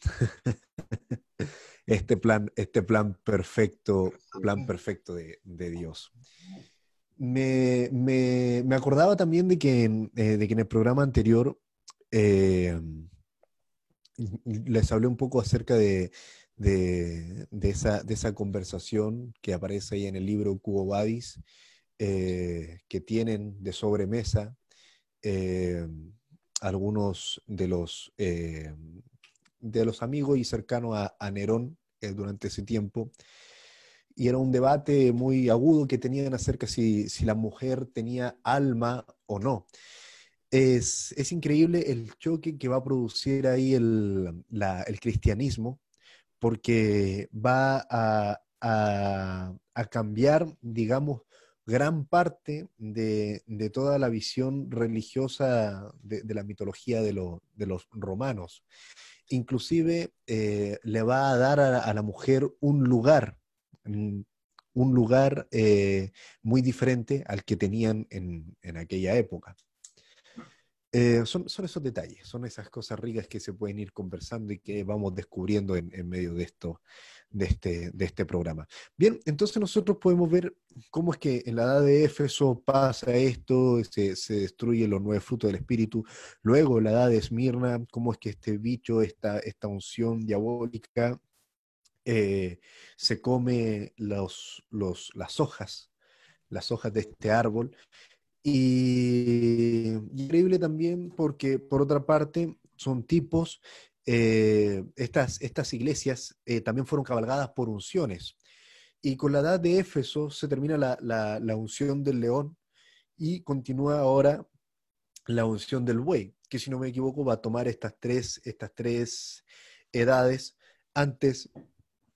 (laughs) este plan, este plan perfecto, plan perfecto de, Dios. Me, acordaba también de que, en, eh, de que en el programa anterior eh, les hablé un poco acerca de, de, esa, de esa conversación que aparece ahí en el libro Cubo Badis, eh, que tienen de sobremesa eh, algunos de los, eh, de los amigos y cercanos a, Nerón durante ese tiempo. Y era un debate muy agudo que tenían acerca si, si la mujer tenía alma o no. Es, es, increíble el choque que va a producir ahí el, el cristianismo porque va a, cambiar, digamos, gran parte de, toda la visión religiosa de, la mitología de, los romanos. Inclusive eh, le va a dar a, la mujer un lugar, un lugar eh, muy diferente al que tenían en aquella época. Eh, son, esos detalles, son esas cosas ricas que se pueden ir conversando y que vamos descubriendo en, medio de esto, de este, de este programa. Bien, entonces nosotros podemos ver cómo es que en la edad de Éfeso pasa esto, se, se destruyen los nueve frutos del Espíritu, luego la edad de Esmirna, cómo es que este bicho, esta, esta unción diabólica, eh, se come los, los, las hojas, las hojas de este árbol, y, increíble también porque, por otra parte, son tipos, eh, estas, estas iglesias eh, también fueron cabalgadas por unciones. Y con la edad de Éfeso se termina la, la, unción del león y continúa ahora la unción del buey, que si no me equivoco va a tomar estas tres, estas tres edades antes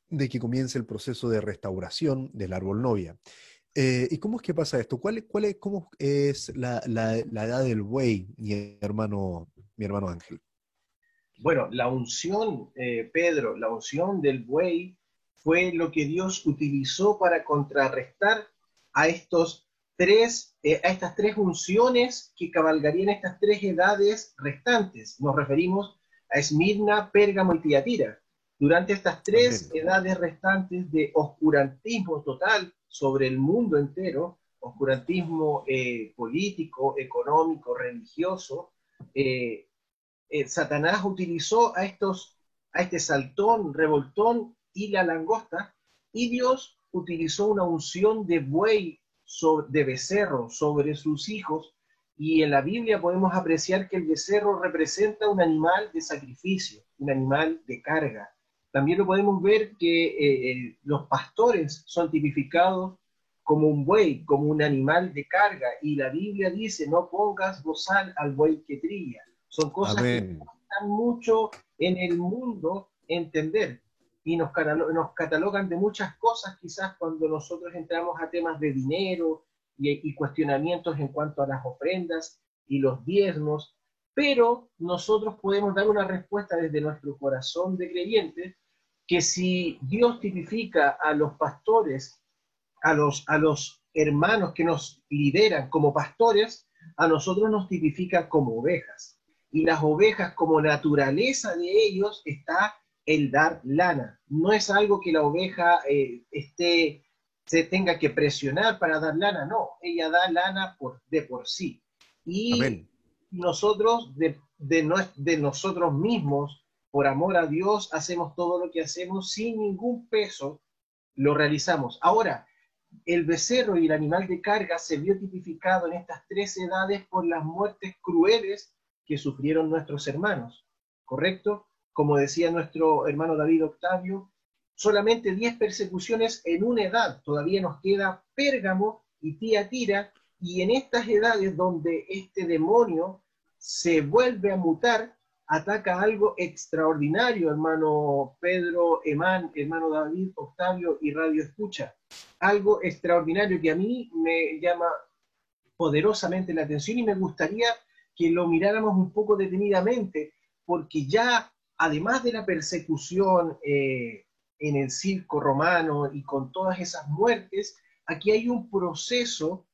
de que comience el proceso de restauración del árbol novia. Eh, ¿Y cómo es que pasa esto? ¿Cuál, cuál es, ¿Cómo es la, la, edad del buey, mi hermano, mi hermano Ángel?
Bueno, la unción, eh, Pedro, la unción del buey fue lo que Dios utilizó para contrarrestar a estos tres, eh, a estas tres unciones que cabalgarían estas tres edades restantes. Nos referimos a Esmirna, Pérgamo y Tiatira. Durante estas tres edades restantes de oscurantismo total sobre el mundo entero, oscurantismo eh, político, económico, religioso, eh, Satanás utilizó a, estos, a este saltón, revoltón y la langosta, y Dios utilizó una unción de buey, de becerro sobre sus hijos, y en la Biblia podemos apreciar que el becerro representa un animal de sacrificio, un animal de carga. También lo podemos ver que eh, eh, los pastores son tipificados como un buey, como un animal de carga, y la Biblia dice, no pongas bozal al buey que trilla. Son cosas que están mucho en el mundo entender y nos, nos catalogan de muchas cosas quizás cuando nosotros entramos a temas de dinero y, cuestionamientos en cuanto a las ofrendas y los diezmos, pero nosotros podemos dar una respuesta desde nuestro corazón de creyentes que si Dios tipifica a los pastores, a los, a los hermanos que nos lideran como pastores, a nosotros nos tipifica como ovejas. Y las ovejas como naturaleza de ellos está el dar lana. No es algo que la oveja eh, esté, se tenga que presionar para dar lana, no, ella da lana por, de por sí. Y nosotros, de, de, nosotros mismos, por amor a Dios, hacemos todo lo que hacemos sin ningún peso, lo realizamos. Ahora, el becerro y el animal de carga se vio tipificado en estas tres edades por las muertes crueles que sufrieron nuestros hermanos, ¿correcto? como decía nuestro hermano David Octavio, solamente 10 persecuciones en una edad. Todavía nos queda Pérgamo y Tira, y en estas edades donde este demonio se vuelve a mutar, ataca algo extraordinario, hermano Pedro, Emán, hermano David, Octavio y Radio Escucha. Algo extraordinario que a mí me llama poderosamente la atención y me gustaría que lo miráramos un poco detenidamente, porque ya además de la persecución eh, en el circo romano y con todas esas muertes, aquí hay un proceso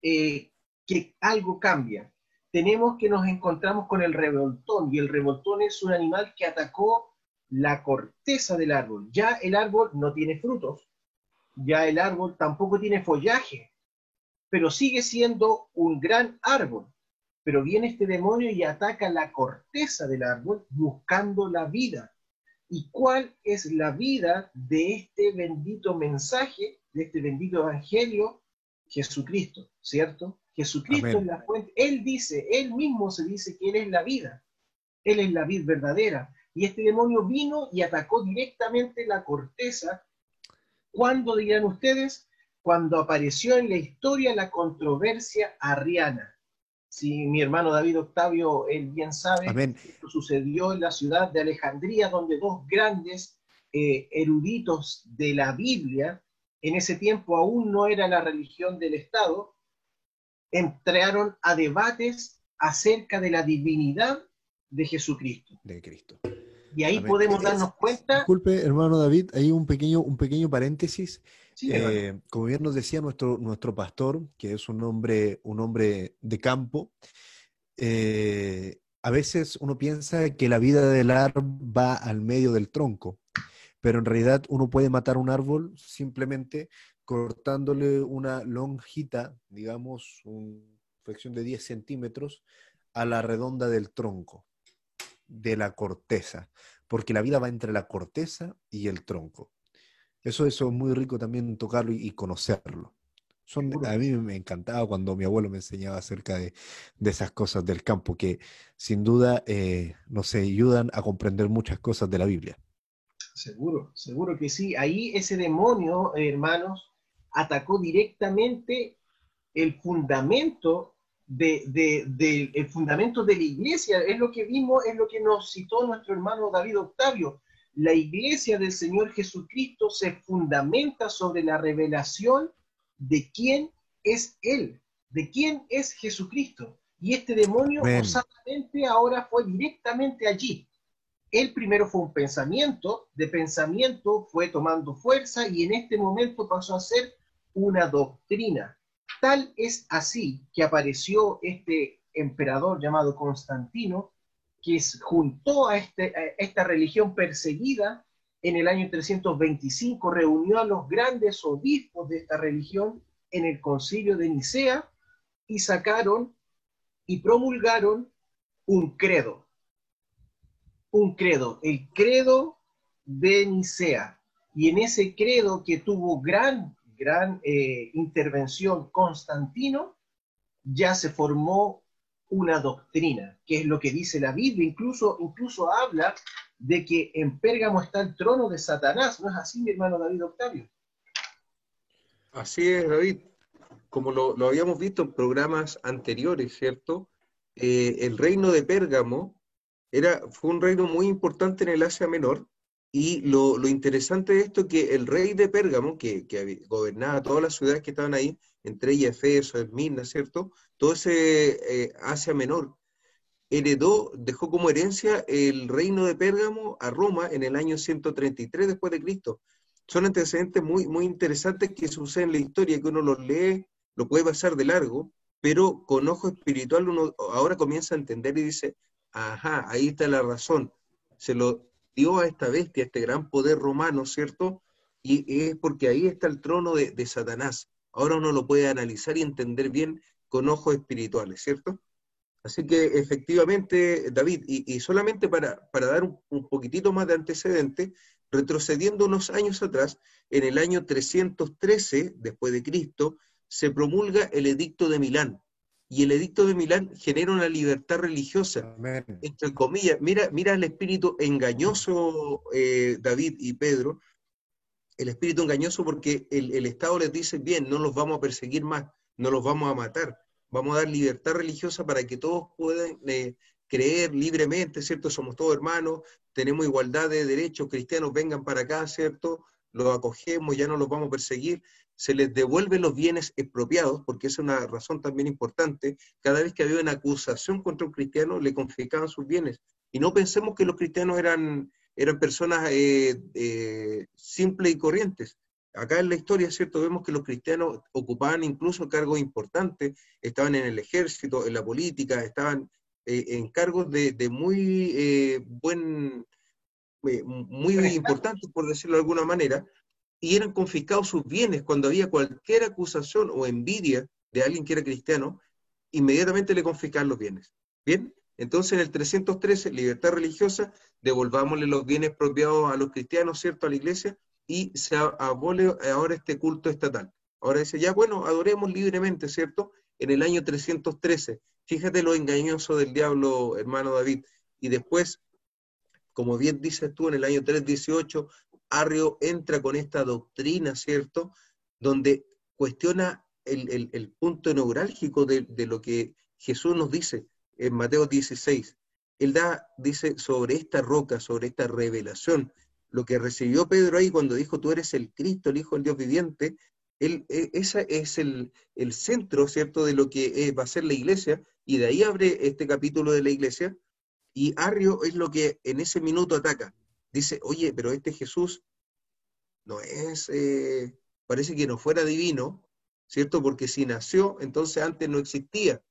eh, que algo cambia. Tenemos que nos encontramos con el revoltón y el revoltón es un animal que atacó la corteza del árbol. Ya el árbol no tiene frutos, ya el árbol tampoco tiene follaje, pero sigue siendo un gran árbol pero viene este demonio y ataca la corteza del árbol buscando la vida. ¿Y cuál es la vida de este bendito mensaje, de este bendito evangelio? Jesucristo, ¿cierto? Jesucristo es la fuente. Él dice, él mismo se dice que Él es la vida. Él es la vida verdadera. Y este demonio vino y atacó directamente la corteza. ¿Cuándo dirán ustedes? Cuando apareció en la historia la controversia arriana si mi hermano David Octavio, él bien sabe, esto sucedió en la ciudad de Alejandría, donde dos grandes eh, eruditos de la Biblia, en ese tiempo aún no era la religión del Estado, entraron a debates acerca de la divinidad de Jesucristo.
De Cristo.
Y ahí podemos darnos cuenta.
Disculpe, hermano David, hay un pequeño, un pequeño paréntesis. Eh, como bien nos decía nuestro, nuestro pastor, que es un hombre, un hombre de campo, eh, a veces uno piensa que la vida del árbol va al medio del tronco, pero en realidad uno puede matar un árbol simplemente cortándole una lonjita, digamos, una fracción de 10 centímetros, a la redonda del tronco de la corteza, porque la vida va entre la corteza y el tronco. Eso, eso es muy rico también tocarlo y, conocerlo. Son, a mí me encantaba cuando mi abuelo me enseñaba acerca de, esas cosas del campo, que sin duda eh, nos ayudan a comprender muchas cosas de la Biblia.
Seguro, seguro que sí. Ahí ese demonio, hermanos, atacó directamente el fundamento de, el fundamento de la iglesia, es lo que vimos, es lo que nos citó nuestro hermano David Octavio. la iglesia del Señor Jesucristo se fundamenta sobre la revelación de quién es Él, de quién es Jesucristo. Y este demonio osadamente ahora fue directamente allí. El primero fue un pensamiento, de pensamiento fue tomando fuerza y en este momento pasó a ser una doctrina. Tal es así que apareció este emperador llamado Constantino, que juntó a, este, a esta religión perseguida en el año 325, reunió a los grandes obispos de esta religión en el concilio de Nicea y sacaron y promulgaron un credo. Un credo, el credo de Nicea. Y en ese credo que tuvo gran, gran eh, intervención Constantino, ya se formó una doctrina, que es lo que dice la Biblia. Incluso, incluso habla de que en Pérgamo está el trono de Satanás. ¿No es así, mi hermano David Octavio?
Así es, David. Como lo, habíamos visto en programas anteriores, ¿cierto? Eh, el reino de Pérgamo era, fue un reino muy importante en el Asia Menor, y lo, interesante de esto es que el rey de Pérgamo, que, gobernaba todas las ciudades que estaban ahí, entre ellas Efeso, Esmirna, ¿cierto? Todo ese eh, Asia Menor, heredó, dejó como herencia el reino de Pérgamo a Roma en el año 133 después de Cristo son antecedentes muy, muy interesantes que suceden en la historia, que uno los lee, lo puede pasar de largo, pero con ojo espiritual uno ahora comienza a entender y dice, ajá, ahí está la razón. Se lo dio a esta bestia, a este gran poder romano, ¿cierto? Y es porque ahí está el trono de, Satanás. Ahora uno lo puede analizar y entender bien con ojos espirituales, ¿cierto? Así que efectivamente, David, y, solamente para, para dar un, un, poquitito más de antecedente, Retrocediendo unos años atrás, en el año 313 después de Cristo, se promulga el Edicto de Milán. Y el Edicto de Milán genera una libertad religiosa, entre comillas. Mira, mira el espíritu engañoso, eh, David y Pedro, el espíritu engañoso porque el, Estado les dice, bien, no los vamos a perseguir más, no los vamos a matar, vamos a dar libertad religiosa para que todos puedan eh, creer libremente, ¿cierto? Somos todos hermanos, tenemos igualdad de derechos, cristianos vengan para acá, ¿cierto? Los acogemos, ya no los vamos a perseguir, se les devuelven los bienes expropiados, porque es una razón también importante, cada vez que había una acusación contra un cristiano, le confiscaban sus bienes. Y no pensemos que los cristianos eran, eran personas eh, eh, simples y corrientes. Acá en la historia, ¿cierto? Vemos que los cristianos ocupaban incluso cargos importantes, estaban en el ejército, en la política, estaban eh, en cargos de, muy eh, buen, muy importantes, por decirlo de alguna manera, y eran confiscados sus bienes cuando había cualquier acusación o envidia de alguien que era cristiano, inmediatamente le confiscaban los bienes. Bien, entonces en el 313, libertad religiosa, devolvámosle los bienes propiados a los cristianos, ¿cierto?, a la iglesia, y se abole ahora este culto estatal. Ahora dice, ya bueno, adoremos libremente, ¿cierto? En el año 313, Fíjate lo engañoso del diablo, hermano David. Y después, como bien dices tú, en el año 318, Arrio entra con esta doctrina, ¿cierto? Donde cuestiona el, punto neurálgico de, lo que Jesús nos dice en Mateo 16. Él da, dice, sobre esta roca, sobre esta revelación, lo que recibió Pedro ahí cuando dijo, tú eres el Cristo, el Hijo del Dios viviente, él, e, ese es el, el, centro, ¿cierto?, de lo que va a ser la iglesia, y de ahí abre este capítulo de la iglesia, y Arrio es lo que en ese minuto ataca. Dice, oye, pero este Jesús no es, eh, parece que no fuera divino, ¿cierto? Porque si nació, entonces antes no existía.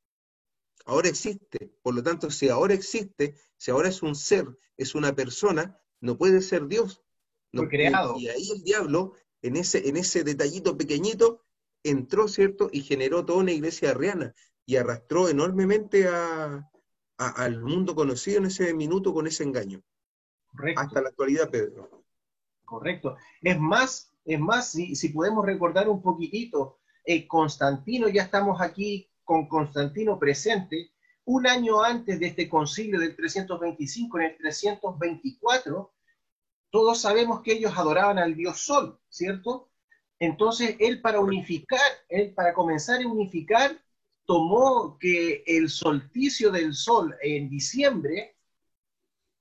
Ahora existe. Por lo tanto, si ahora existe, si ahora es un ser, es una persona, no puede ser Dios.
No, creado.
Y ahí el diablo, en ese, en ese detallito pequeñito, entró, ¿cierto? Y generó toda una iglesia arriana y arrastró enormemente al mundo conocido en ese minuto con ese engaño. Correcto. Hasta la actualidad, Pedro.
Correcto. Es más, es más, si, si podemos recordar un poquitito, eh, Constantino, ya estamos aquí con Constantino presente, un año antes de este concilio del 325, en el 324, todos sabemos que ellos adoraban al dios Sol, ¿cierto? Entonces, él para unificar, él para comenzar a unificar, tomó que el solsticio del sol en diciembre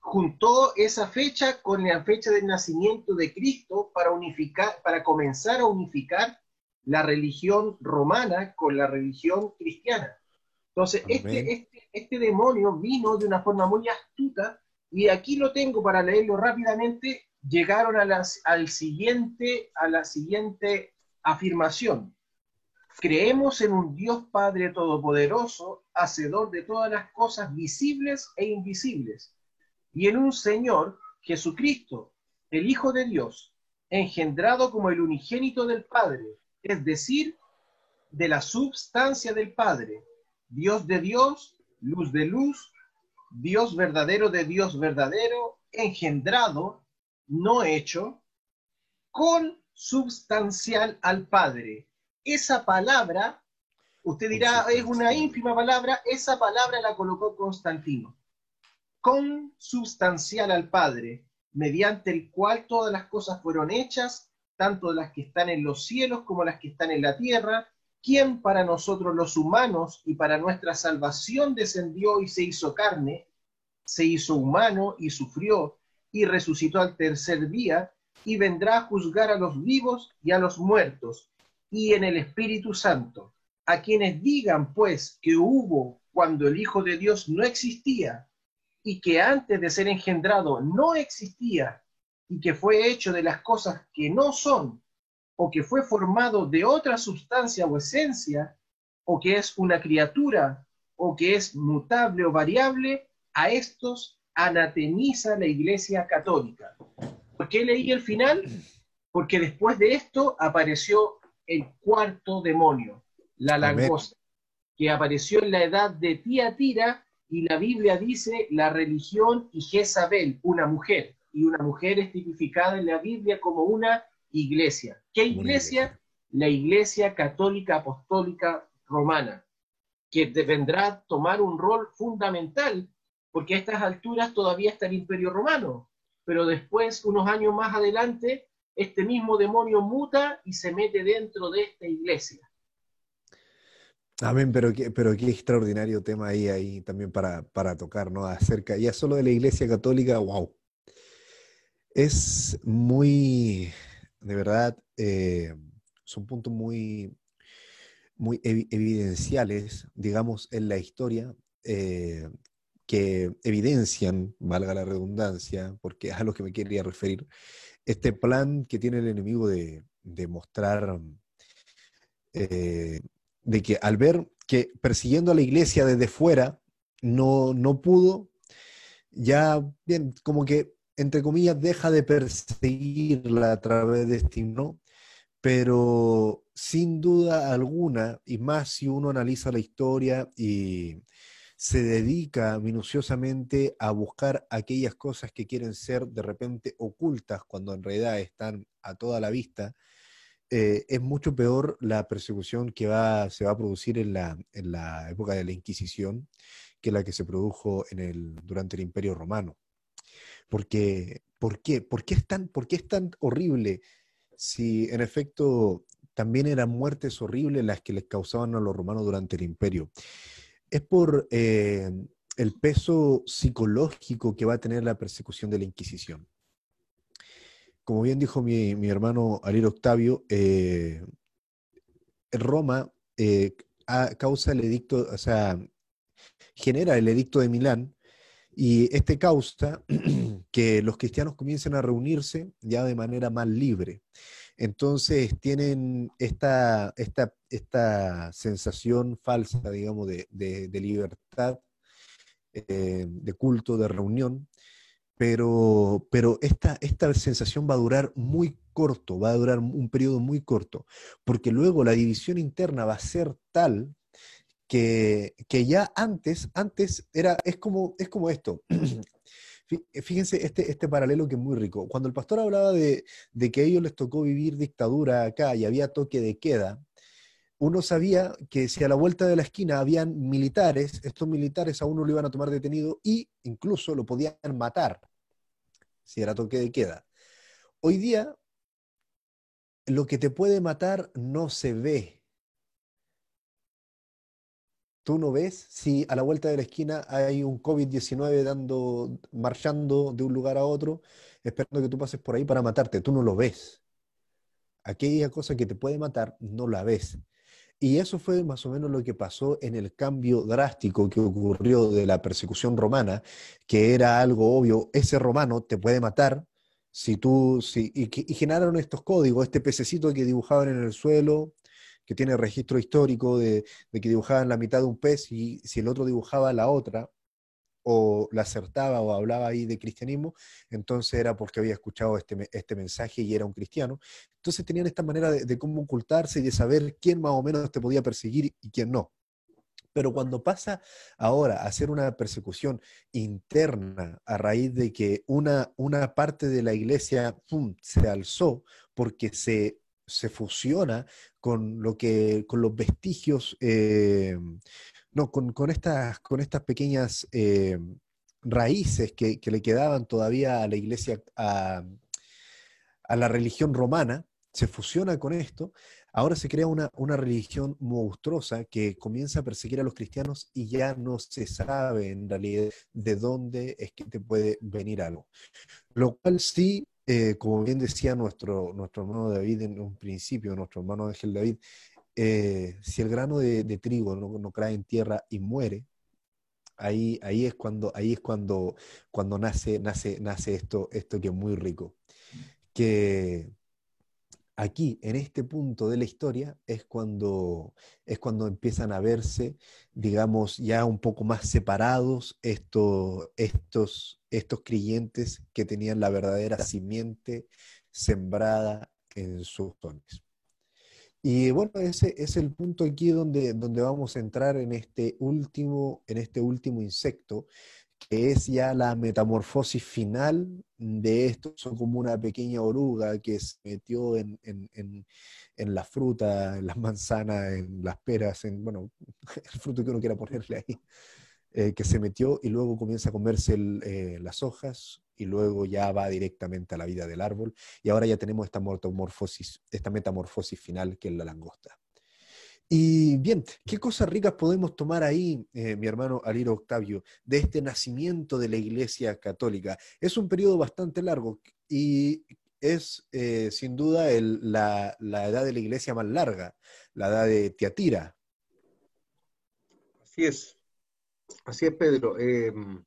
juntó esa fecha con la fecha del nacimiento de Cristo para unificar, para comenzar a unificar la religión romana con la religión cristiana. Entonces, este, este, este, demonio vino de una forma muy astuta y aquí lo tengo para leerlo rápidamente. Llegaron a, las, al siguiente, a la siguiente afirmación. Creemos en un Dios Padre Todopoderoso, hacedor de todas las cosas visibles e invisibles, y en un Señor, Jesucristo, el Hijo de Dios, engendrado como el unigénito del Padre, es decir, de la substancia del Padre, Dios de Dios, luz de luz, Dios verdadero de Dios verdadero, engendrado, no hecho, con substancial al Padre. Esa palabra, usted dirá, es una ínfima palabra, esa palabra la colocó Constantino. Con substancial al Padre, mediante el cual todas las cosas fueron hechas, tanto las que están en los cielos como las que están en la tierra, quien para nosotros los humanos y para nuestra salvación descendió y se hizo carne, se hizo humano y sufrió y resucitó al tercer día y vendrá a juzgar a los vivos y a los muertos y en el Espíritu Santo. A quienes digan pues que hubo cuando el Hijo de Dios no existía y que antes de ser engendrado no existía y que fue hecho de las cosas que no son o que fue formado de otra sustancia o esencia, o que es una criatura, o que es mutable o variable, a estos anatemiza la Iglesia Católica. ¿Por qué leí el final? Porque después de esto apareció el cuarto demonio, la langosta, que apareció en la edad de Tiatira y la Biblia dice la religión y Jezabel, una mujer, y una mujer es tipificada en la Biblia como una iglesia. ¿Qué iglesia? La Iglesia Católica Apostólica Romana, que vendrá a tomar un rol fundamental, porque a estas alturas todavía está el Imperio Romano, pero después, unos años más adelante, este mismo demonio muta y se mete dentro de esta iglesia.
Amén, pero qué, pero qué extraordinario tema ahí, ahí también para, para tocar, ¿no? Acerca ya solo de la Iglesia Católica, wow. Es muy, de verdad, eh, son puntos muy, muy evidenciales, digamos, en la historia, eh, que evidencian, valga la redundancia, porque es a lo que me quería referir, este plan que tiene el enemigo de, mostrar, eh, de que al ver que persiguiendo a la iglesia desde fuera no, no pudo, ya, bien, como que entre comillas, deja de perseguirla a través de este himno, pero sin duda alguna, y más si uno analiza la historia y se dedica minuciosamente a buscar aquellas cosas que quieren ser de repente ocultas cuando en realidad están a toda la vista, eh, es mucho peor la persecución que va, se va a producir en la, en la época de la Inquisición que la que se produjo en el, durante el Imperio Romano. Porque, ¿por qué? ¿Por qué, es tan, ¿Por qué es tan horrible si en efecto también eran muertes horribles las que les causaban a los romanos durante el imperio? Es por eh, el peso psicológico que va a tener la persecución de la Inquisición. Como bien dijo mi, hermano Alir Octavio, eh, Roma eh, causa el edicto, o sea, genera el edicto de Milán, y este causa (clears throat) que los cristianos comiencen a reunirse ya de manera más libre. Entonces tienen esta, esta, esta sensación falsa, digamos, de, de, libertad, eh, de culto, de reunión, pero, pero esta, esta sensación va a durar muy corto, va a durar un periodo muy corto, porque luego la división interna va a ser tal que, ya antes, antes era, es como, es como esto. (clears throat) Fíjense este, este paralelo que es muy rico. Cuando el pastor hablaba de, que a ellos les tocó vivir dictadura acá y había toque de queda, uno sabía que si a la vuelta de la esquina habían militares, estos militares a uno lo iban a tomar detenido y incluso lo podían matar si era toque de queda. Hoy día, lo que te puede matar no se ve, Tú no ves si a la vuelta de la esquina hay un COVID-19 dando, marchando de un lugar a otro, esperando que tú pases por ahí para matarte. Tú no lo ves. Aquella cosa que te puede matar, no la ves. Y eso fue más o menos lo que pasó en el cambio drástico que ocurrió de la persecución romana, que era algo obvio, ese romano te puede matar si tú, si, y, y generaron estos códigos, este pececito que dibujaban en el suelo, que tiene registro histórico de, que dibujaban la mitad de un pez y si el otro dibujaba la otra, o la acertaba o hablaba ahí de cristianismo, entonces era porque había escuchado este, este mensaje y era un cristiano. Entonces tenían esta manera de, cómo ocultarse y de saber quién más o menos te podía perseguir y quién no. Pero cuando pasa ahora a hacer una persecución interna a raíz de que una, una parte de la iglesia se alzó porque se se fusiona con lo que, con los vestigios, eh, no, con, estas, con estas pequeñas eh, raíces que, le quedaban todavía a la iglesia, a, la religión romana, se fusiona con esto, ahora se crea una, una, religión monstruosa que comienza a perseguir a los cristianos y ya no se sabe en realidad de dónde es que te puede venir algo. Lo cual sí eh, como bien decía nuestro, nuestro hermano David en un principio, nuestro hermano Ángel David, eh, si el grano de, trigo no, cae en tierra y muere, ahí, ahí es cuando, ahí es cuando, cuando nace, nace, nace esto, esto que es muy rico. Que aquí, en este punto de la historia, es cuando, es cuando empiezan a verse, digamos, ya un poco más separados estos, estos, estos creyentes que tenían la verdadera simiente sembrada en sus dones. Y bueno, ese es el punto aquí donde, donde vamos a entrar en este último, en este último insecto, que es ya la metamorfosis final de esto. Son como una pequeña oruga que se metió en, la fruta, en las manzanas, en las peras, en, bueno, (laughs) el fruto que uno quiera ponerle ahí, eh, que se metió y luego comienza a comerse eh, las hojas y luego ya va directamente a la vida del árbol. Y ahora ya tenemos esta metamorfosis, esta metamorfosis final que es la langosta. Y bien, ¿qué cosas ricas podemos tomar ahí, eh, mi hermano Aliro Octavio, de este nacimiento de la Iglesia Católica? Es un periodo bastante largo y es eh, sin duda la, edad de la Iglesia más larga, la edad de Tiatira.
Así es, así es, Pedro. Em,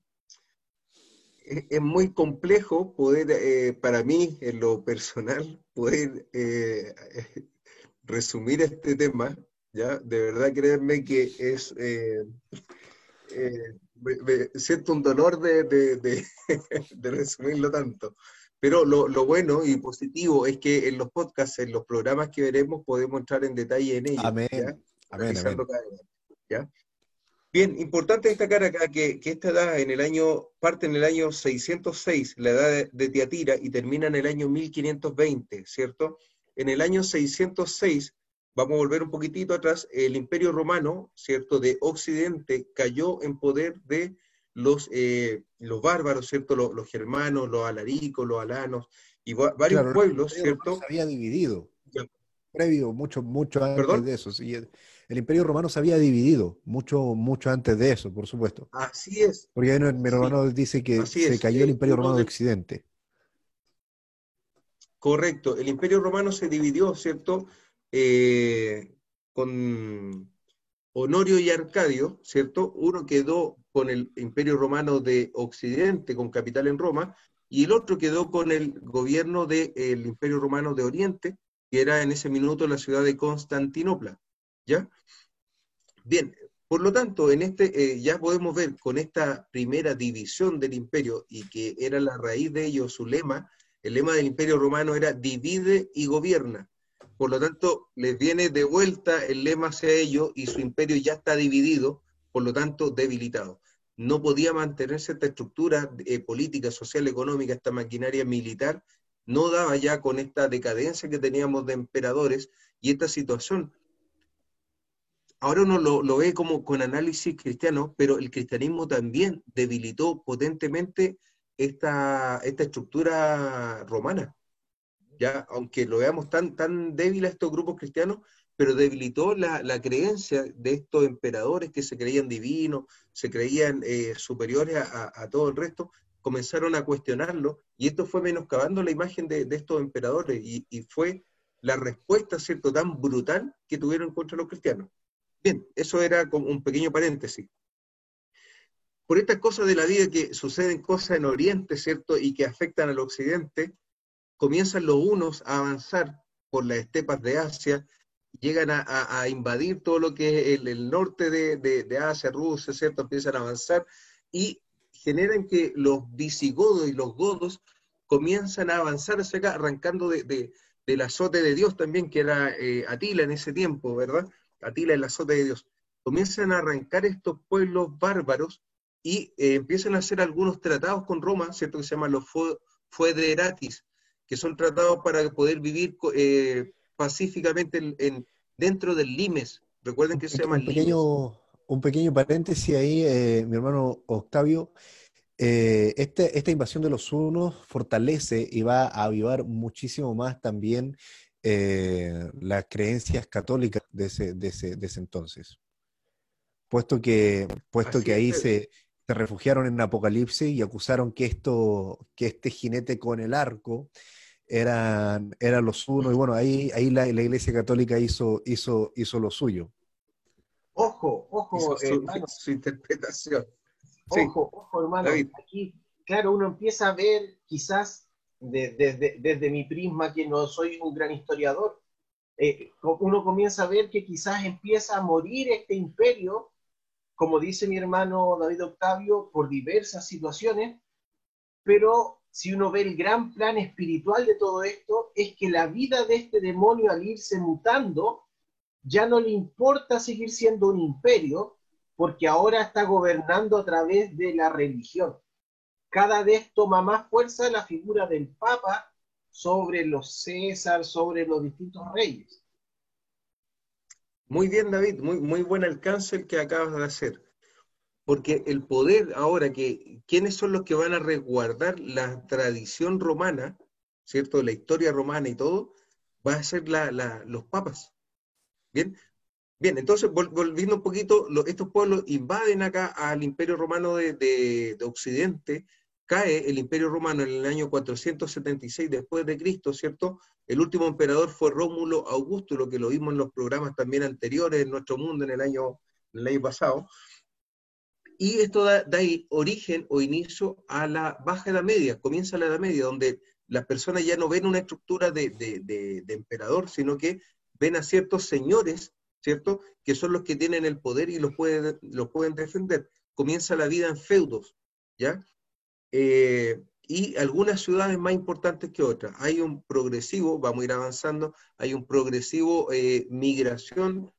es, muy complejo poder, eh, para mí, en lo personal, poder (laughs) resumir este tema ¿ya? De verdad, créanme que es... Eh, eh, siento un dolor de, de, (laughs) resumirlo tanto. Pero lo, bueno y positivo es que en los podcasts, en los programas que veremos, podemos entrar en detalle en ellos.
Amén. Amén,
¿ya? Bien, importante destacar acá que, que, esta edad en el año, parte en el año 606, la edad de, de Tiatira, y termina en el año 1520, ¿cierto? En el año 606 vamos a volver un poquitito atrás, el imperio romano, ¿cierto?, de Occidente cayó en poder de los, eh, los bárbaros, ¿cierto?, los, germanos, los alaricos, los alanos, y varios pueblos, ¿cierto?
Se había dividido. Previo, mucho, mucho antes de eso. Sí, el imperio romano se había dividido, mucho, mucho antes de eso, por supuesto.
Así es.
Porque ahí mi hermano dice que se cayó el imperio romano de Occidente.
Correcto, el imperio romano se dividió, ¿cierto?, eh, con Honorio y Arcadio, ¿cierto? Uno quedó con el Imperio Romano de Occidente, con capital en Roma, y el otro quedó con el gobierno del Imperio Romano de Oriente, que era en ese minuto la ciudad de Constantinopla, ¿ya? Bien, por lo tanto, en este eh, ya podemos ver con esta primera división del imperio y que era la raíz de ello su lema, el lema del imperio romano era divide y gobierna. Por lo tanto, les viene de vuelta el lema hacia ellos y su imperio ya está dividido, por lo tanto, debilitado. No podía mantenerse esta estructura eh, política, social, económica, esta maquinaria militar, no daba ya con esta decadencia que teníamos de emperadores y esta situación. Ahora uno lo, lo ve como con análisis cristiano, pero el cristianismo también debilitó potentemente esta, esta estructura romana ya, aunque lo veamos tan, tan débil a estos grupos cristianos, pero debilitó la, creencia de estos emperadores que se creían divinos, se creían eh, superiores a, todo el resto, comenzaron a cuestionarlo y esto fue menoscabando la imagen de, estos emperadores y, fue la respuesta, ¿cierto?, tan brutal que tuvieron contra los cristianos. Bien, eso era como un pequeño paréntesis. Por estas cosas de la vida que suceden cosas en Oriente, ¿cierto?, y que afectan al Occidente, comienzan los unos a avanzar por las estepas de Asia, llegan a, invadir todo lo que es el, norte de, Asia, Rusia, ¿cierto? Empiezan a avanzar y generan que los visigodos y los godos comienzan a avanzar hacia acá, arrancando de, del azote de Dios también, que era eh, Atila en ese tiempo, ¿verdad? Atila el azote de Dios. Comienzan a arrancar estos pueblos bárbaros y eh, empiezan a hacer algunos tratados con Roma, ¿cierto? Que se llaman los Foederatis, que son tratados para poder vivir eh, pacíficamente en, dentro del Limes. Recuerden que se llama
un pequeño, Un pequeño paréntesis ahí, eh, mi hermano Octavio. Eh, este, esta invasión de los hunos fortalece y va a avivar muchísimo más también las creencias católicas de ese, de ese, entonces. Puesto que, puesto que ahí se, se refugiaron en Apocalipsis y acusaron que, esto, que este jinete con el arco eran, eran los unos, y bueno, ahí, ahí la, Iglesia Católica hizo, hizo, hizo lo suyo.
Ojo, ojo,
hermano. Su, interpretación.
Ojo, ojo, hermano. Aquí, claro, uno empieza a ver, quizás desde, mi prisma, que no soy un gran historiador, eh, uno comienza a ver que quizás empieza a morir este imperio, como dice mi hermano David Octavio, por diversas situaciones, pero si uno ve el gran plan espiritual de todo esto, es que la vida de este demonio al irse mutando, ya no le importa seguir siendo un imperio, porque ahora está gobernando a través de la religión. Cada vez toma más fuerza la figura del Papa sobre los César, sobre los distintos reyes.
Muy bien, David, muy, muy buen alcance el que acabas de hacer porque el poder ahora, que quiénes son los que van a resguardar la tradición romana, ¿cierto? La historia romana y todo, va a ser los papas. Bien, bien, entonces volviendo un poquito, estos pueblos invaden acá al imperio romano de, Occidente, cae el imperio romano en el año 476 después de Cristo, ¿cierto? El último emperador fue Rómulo Augusto, lo que lo vimos en los programas también anteriores en nuestro mundo en el año, en el año pasado. Y esto da, origen o inicio a la baja edad media, comienza la edad media, donde las personas ya no ven una estructura de, emperador, sino que ven a ciertos señores, ¿cierto? Que son los que tienen el poder y los pueden, pueden defender. Comienza la vida en feudos, ¿ya? Eh, y algunas ciudades más importantes que otras. Hay un progresivo, vamos a ir avanzando, hay un progresivo eh, migración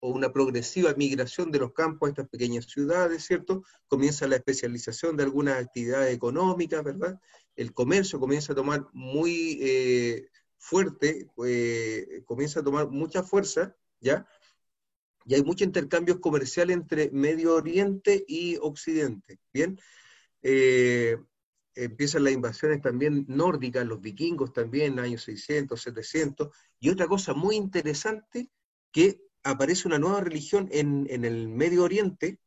o una progresiva migración de los campos a estas pequeñas ciudades, ¿cierto? Comienza la especialización de algunas actividades económicas, ¿verdad? El comercio comienza a tomar muy eh, fuerte, eh, comienza a tomar mucha fuerza, ¿ya? Y hay mucho intercambio comercial entre Medio Oriente y Occidente, ¿bien? Eh, empiezan las invasiones también nórdicas, los vikingos también, años 600, 700, y otra cosa muy interesante que aparece una nueva religión en, el Medio Oriente,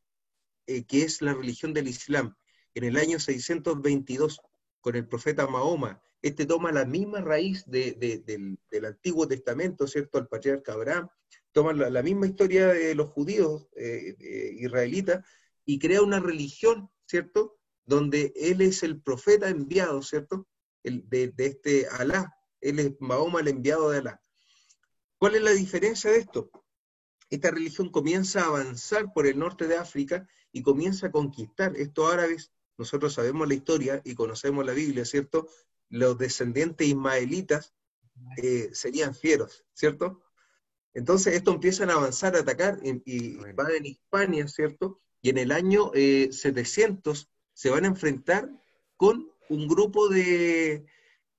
eh, que es la religión del Islam, en el año 622, con el profeta Mahoma. Este toma la misma raíz del, Antiguo Testamento, ¿cierto? El patriarca Abraham, toma la, misma historia de los judíos eh, israelitas y crea una religión, ¿cierto? Donde él es el profeta enviado, ¿cierto? El, de, de este Alá. Él es Mahoma el enviado de Alá. ¿Cuál es la diferencia de esto? esta religión comienza a avanzar por el norte de África y comienza a conquistar estos árabes. Nosotros sabemos la historia y conocemos la Biblia, ¿cierto? Los descendientes ismaelitas eh, serían fieros, ¿cierto? Entonces, esto empiezan a avanzar, a atacar, y, van en Hispania, ¿cierto? Y en el año 700 eh, se van a enfrentar con un grupo de,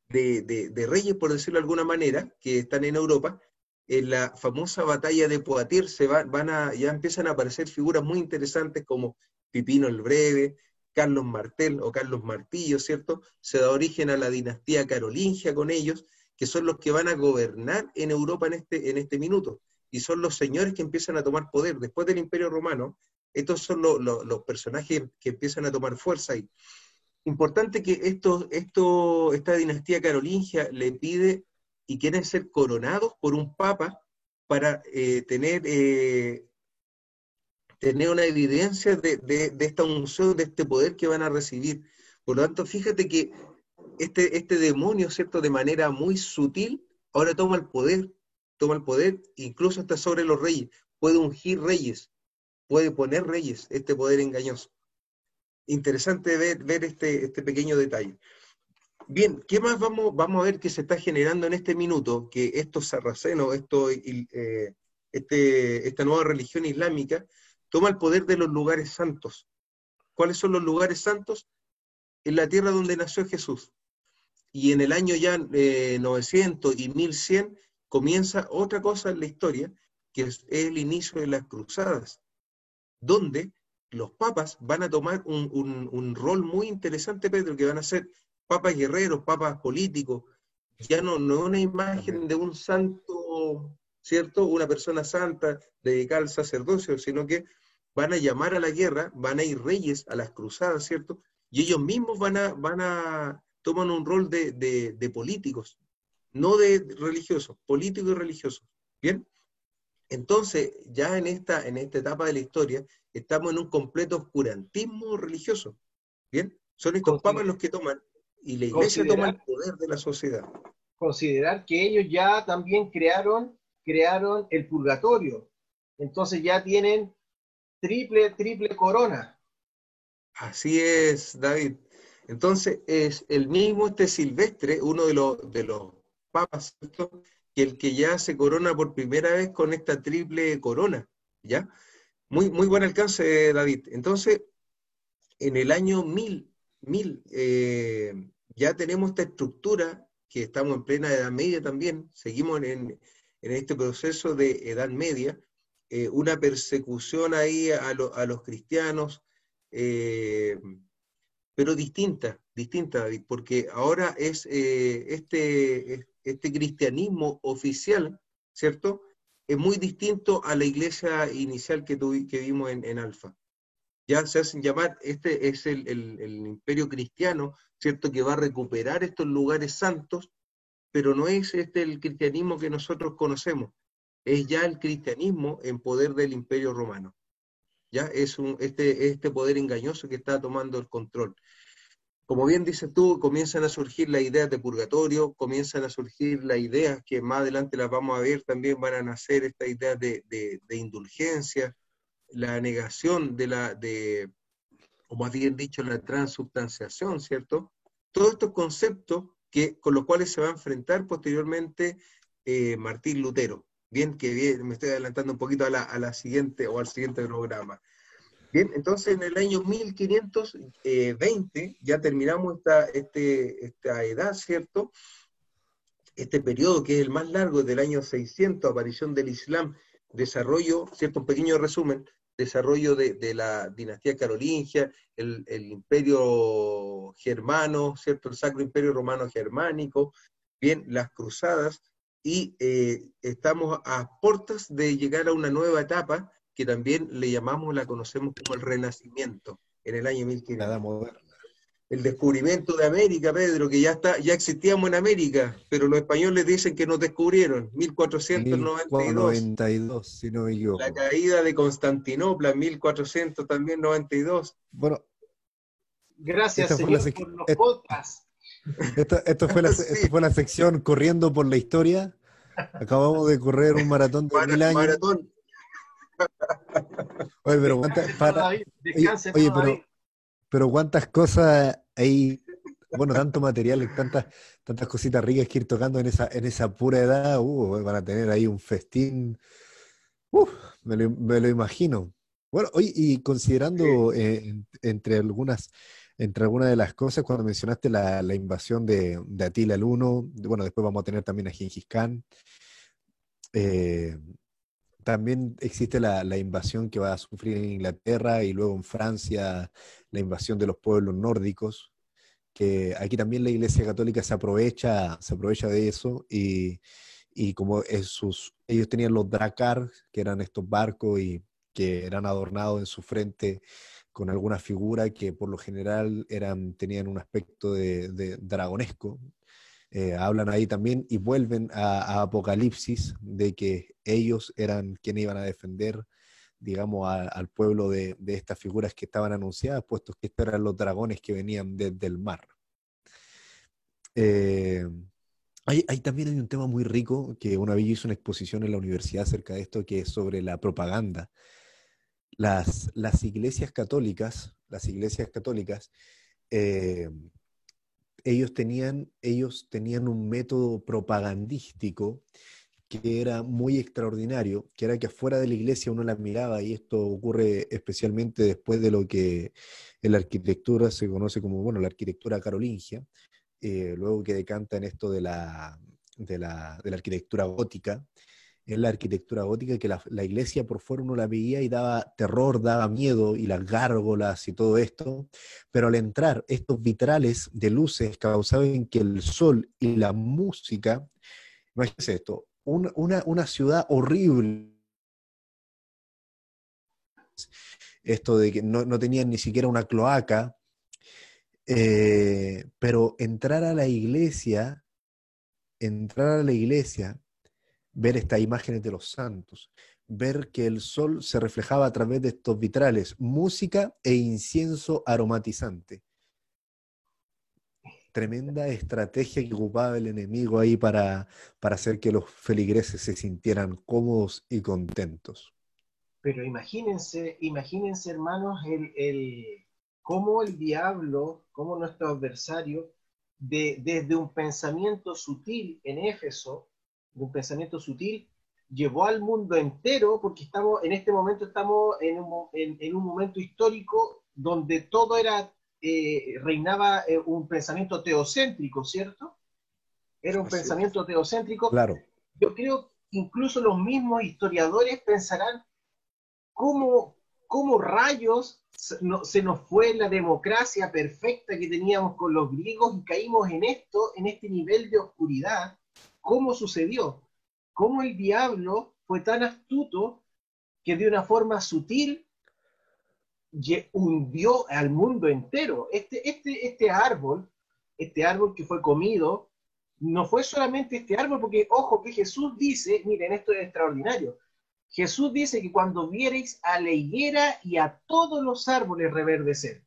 de, reyes, por decirlo de alguna manera, que están en Europa, en la famosa batalla de Poitiers se van a, ya empiezan a aparecer figuras muy interesantes como Pipino el Breve, Carlos Martel o Carlos Martillo, ¿cierto? Se da origen a la dinastía carolingia con ellos, que son los que van a gobernar en Europa en este, en este minuto. y son los señores que empiezan a tomar poder. Después del Imperio Romano, estos son los personajes que empiezan a tomar fuerza. Y importante que esto, esto, esta dinastía carolingia le pide y quieren ser coronados por un papa para eh, tener, eh, tener una evidencia de, de, esta unción, de este poder que van a recibir. Por lo tanto, fíjate que este, este demonio, ¿cierto? De manera muy sutil, ahora toma el poder, toma el poder, incluso hasta sobre los reyes, puede ungir reyes, puede poner reyes, este poder engañoso. Interesante ver, ver este, este pequeño detalle. Bien, ¿qué más vamos, vamos a ver que se está generando en este minuto? Que estos sarracenos, esto, eh, este, esta nueva religión islámica, toma el poder de los lugares santos. ¿Cuáles son los lugares santos? En la tierra donde nació Jesús. Y en el año ya 900 eh, y 1100 comienza otra cosa en la historia, que es el inicio de las cruzadas, donde los papas van a tomar un, un rol muy interesante, Pedro, que van a ser papas guerreros, papas políticos, ya no, no una imagen de un santo, ¿cierto? Una persona santa dedicada al sacerdocio, sino que van a llamar a la guerra, van a ir reyes a las cruzadas, ¿cierto? Y ellos mismos van a, van a toman un rol de, de políticos, no de religiosos, políticos y religiosos. ¿Bien? Entonces, ya en esta, en esta etapa de la historia, estamos en un completo oscurantismo religioso. ¿Bien? Son estos papas los que toman y la iglesia toma el poder de la sociedad.
Considerar que ellos ya también crearon, crearon el purgatorio. Entonces ya tienen triple, triple corona.
Así es, David. Entonces es el mismo este Silvestre, uno de los, de los papas, que el que ya se corona por primera vez con esta triple corona, ¿ya? Muy, muy buen alcance, David. Entonces, en el año 1000, mil eh, ya tenemos esta estructura, que estamos en plena Edad Media también, seguimos en, este proceso de Edad Media, eh, una persecución ahí a, los cristianos, eh, pero distinta, distinta, porque ahora es eh, este, este cristianismo oficial, ¿cierto? Es muy distinto a la iglesia inicial que, que vimos en, en Alfa ya se hacen llamar, este es el, imperio cristiano, ¿cierto? Que va a recuperar estos lugares santos, pero no es este el cristianismo que nosotros conocemos, es ya el cristianismo en poder del imperio romano. Ya es un, este, este poder engañoso que está tomando el control. Como bien dices tú, comienzan a surgir las ideas de purgatorio, comienzan a surgir las ideas que más adelante las vamos a ver, también van a nacer estas ideas de, de indulgencia, la negación de la, de, o más bien dicho, la transubstanciación, ¿cierto? Todos estos conceptos que, con los cuales se va a enfrentar posteriormente eh, Martín Lutero. Bien, que bien, me estoy adelantando un poquito a la, a la, siguiente o al siguiente programa. Bien, entonces en el año 1520 ya terminamos esta, este, esta edad, ¿cierto? Este periodo que es el más largo, del año 600, aparición del Islam, desarrollo, ¿cierto? Un pequeño resumen, desarrollo de, la dinastía carolingia, el, imperio germano, ¿cierto? El Sacro Imperio Romano Germánico, bien, las cruzadas, y eh, estamos a puertas de llegar a una nueva etapa que también le llamamos, la conocemos como el Renacimiento, en el año 1500 el descubrimiento de América, Pedro, que ya está, ya existíamos en América, pero los españoles dicen que nos descubrieron, 1492.
si no me
La caída de Constantinopla, 1400 también 92.
Bueno.
Gracias, señor, por los podcasts.
Esto, fue la, (laughs) fue la sección Corriendo por la Historia. Acabamos de correr un maratón de mil años. Maratón. Oye, pero, para, oye, pero, pero cuántas cosas hay, bueno, tanto material, tantas, tantas cositas ricas que ir tocando en esa, en esa pura edad, uh, van a tener ahí un festín, uh, me, lo, imagino. Bueno, hoy y considerando eh, entre algunas entre algunas de las cosas, cuando mencionaste la, invasión de, Atila el Uno, bueno, después vamos a tener también a Gengis Khan. Eh, también existe la, invasión que va a sufrir en Inglaterra y luego en Francia la invasión de los pueblos nórdicos, que aquí también la Iglesia Católica se aprovecha, se aprovecha de eso y, como ellos tenían los dracar, que eran estos barcos y que eran adornados en su frente con alguna figura que por lo general eran, tenían un aspecto de, dragonesco. Eh, hablan ahí también y vuelven a, Apocalipsis de que ellos eran quienes iban a defender, digamos, al pueblo de, estas figuras que estaban anunciadas, puesto que estos eran los dragones que venían desde el mar. Eh, también hay un tema muy rico que una vez hizo una exposición en la universidad acerca de esto, que es sobre la propaganda. Las, las iglesias católicas, las iglesias católicas, eh, ellos, tenían, ellos tenían un método propagandístico que era muy extraordinario, que era que afuera de la iglesia uno la miraba, y esto ocurre especialmente después de lo que en la arquitectura se conoce como, bueno, la arquitectura carolingia, eh, luego que decanta en esto de la, de la, de la arquitectura gótica, en la arquitectura gótica que la, iglesia por fuera uno la veía y daba terror, daba miedo, y las gárgolas y todo esto, pero al entrar estos vitrales de luces causaban que el sol y la música, imagínense esto, una, una, una ciudad horrible, esto de que no, no tenían ni siquiera una cloaca, eh, pero entrar a la iglesia, entrar a la iglesia, ver estas imágenes de los santos, ver que el sol se reflejaba a través de estos vitrales, música e incienso aromatizante. Tremenda estrategia que ocupaba el enemigo ahí para, para hacer que los feligreses se sintieran cómodos y contentos.
Pero imagínense, imagínense hermanos, el, el cómo el diablo, cómo nuestro adversario, de, desde un pensamiento sutil en Éfeso, de un pensamiento sutil, llevó al mundo entero, porque estamos, en este momento estamos en un, en, un momento histórico donde todo era, eh, reinaba eh, un pensamiento teocéntrico, ¿cierto? Era un pensamiento teocéntrico.
Claro.
Yo creo que incluso los mismos historiadores pensarán cómo, cómo rayos se nos fue la democracia perfecta que teníamos con los griegos y caímos en esto, en este nivel de oscuridad. ¿Cómo sucedió? ¿Cómo el diablo fue tan astuto que de una forma sutil hundió al mundo entero? Este, este, este árbol, este árbol que fue comido, no fue solamente este árbol, porque ojo que Jesús dice, miren, esto es extraordinario, Jesús dice que cuando viereis a la higuera y a todos los árboles reverdecer,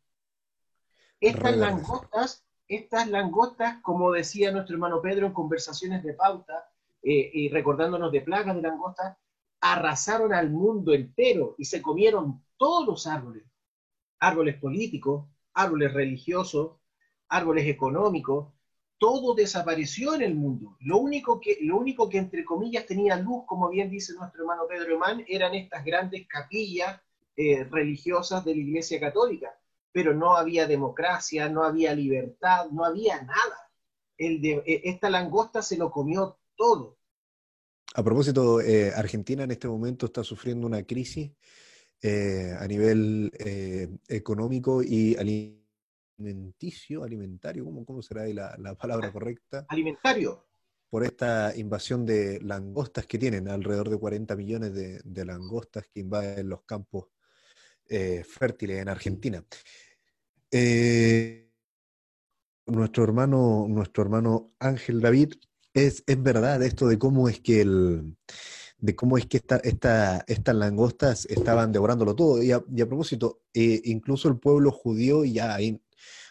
estas langostas, estas langostas, como decía nuestro hermano Pedro en conversaciones de pauta, eh, y recordándonos de plagas de langostas, arrasaron al mundo entero y se comieron todos los árboles, árboles políticos, árboles religiosos, árboles económicos, todo desapareció en el mundo. Lo único que, lo único que entre comillas tenía luz, como bien dice nuestro hermano Pedro Emán, eran estas grandes capillas eh, religiosas de la Iglesia Católica. Pero no había democracia, no había libertad, no había nada. El de, e, esta langosta se lo comió todo.
A propósito, eh, Argentina en este momento está sufriendo una crisis eh, a nivel económico y alimenticio, alimentario, ¿cómo, cómo será ahí la, palabra correcta?
Alimentario.
Por esta invasión de langostas que tienen, alrededor de 40 millones de, langostas que invaden los campos eh, fértiles en Argentina. Eh, nuestro hermano, nuestro hermano Ángel David, es, es verdad esto de cómo es que el, de cómo es que esta, esta, estas langostas estaban devorándolo todo. Y a, propósito, eh, incluso el pueblo judío ya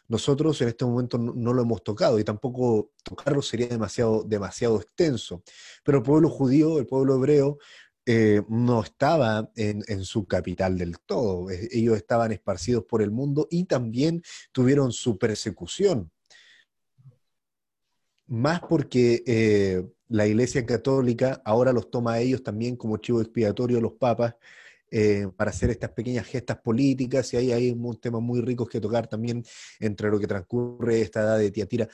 nosotros en este momento no, lo hemos tocado y tampoco tocarlo sería demasiado, demasiado extenso. Pero el pueblo judío, el pueblo hebreo, eh, no estaba en, su capital del todo. Ellos estaban esparcidos por el mundo y también tuvieron su persecución. Más porque eh, la Iglesia Católica ahora los toma a ellos también como chivo expiatorio, los papas, eh, para hacer estas pequeñas gestas políticas, y ahí hay un tema muy ricos que tocar también entre lo que transcurre esta edad de Tiatira,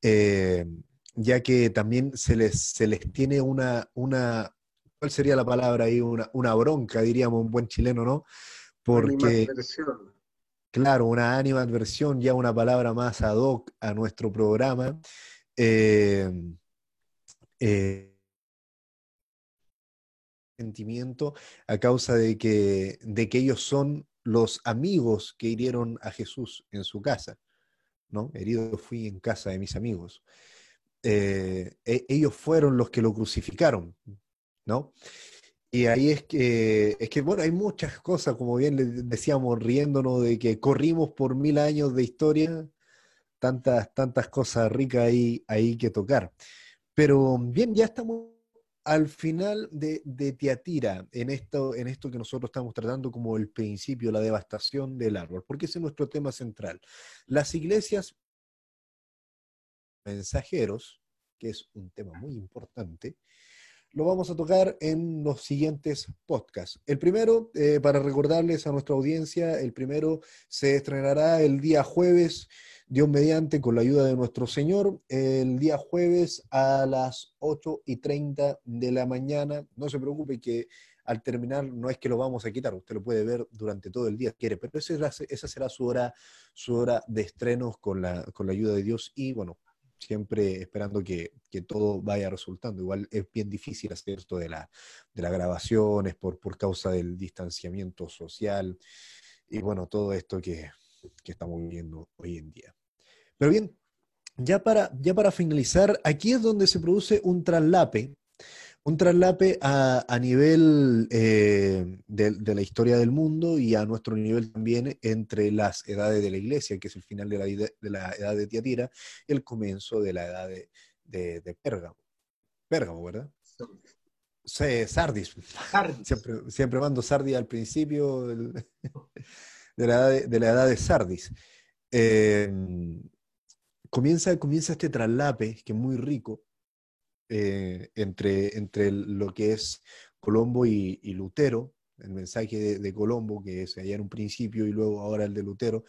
eh, ya que también se les, se les tiene una, una, ¿cuál sería la palabra ahí? Una, una bronca, diríamos, un buen chileno, ¿no? Porque... Claro, una animadversión, ya una palabra más ad hoc a nuestro programa. Eh, sentimiento a causa de que, de que ellos son los amigos que hirieron a Jesús en su casa. ¿no? Herido fui en casa de mis amigos. Eh, e, ellos fueron los que lo crucificaron, ¿no? Y ahí es que, es que, bueno, hay muchas cosas, como bien decíamos, riéndonos de que corrimos por mil años de historia, tantas, tantas cosas ricas ahí, ahí que tocar. Pero bien, ya estamos al final de, de, Tiatira, en esto, en esto que nosotros estamos tratando como el principio, la devastación del árbol, porque ese es nuestro tema central. Las iglesias mensajeros, que es un tema muy importante, lo vamos a tocar en los siguientes podcasts. El primero, eh, para recordarles a nuestra audiencia, el primero se estrenará el día jueves, Dios mediante, con la ayuda de nuestro Señor, el día jueves a las 8 y 30 de la mañana. No se preocupe que al terminar no es que lo vamos a quitar, usted lo puede ver durante todo el día si quiere, pero esa será, esa será su hora, su hora de estrenos con la, con la ayuda de Dios y bueno, siempre esperando que, todo vaya resultando. Igual es bien difícil hacer esto de, la, de las grabaciones por, por causa del distanciamiento social y bueno, todo esto que, estamos viviendo hoy en día. Pero bien, ya para, ya para finalizar, aquí es donde se produce un traslape un traslape a, nivel eh, de, la historia del mundo y a nuestro nivel también entre las edades de la iglesia, que es el final de la, de la edad de Tiatira, el comienzo de la edad de, de Pérgamo. Pérgamo, ¿verdad? Sí, Sardis. Siempre, siempre, mando Sardis al principio de, la edad de, la edad de Sardis. Eh, comienza, comienza este traslape que es muy rico eh, entre, entre lo que es Colombo y, Lutero, el mensaje de, Colombo, que es allá en un principio y luego ahora el de Lutero.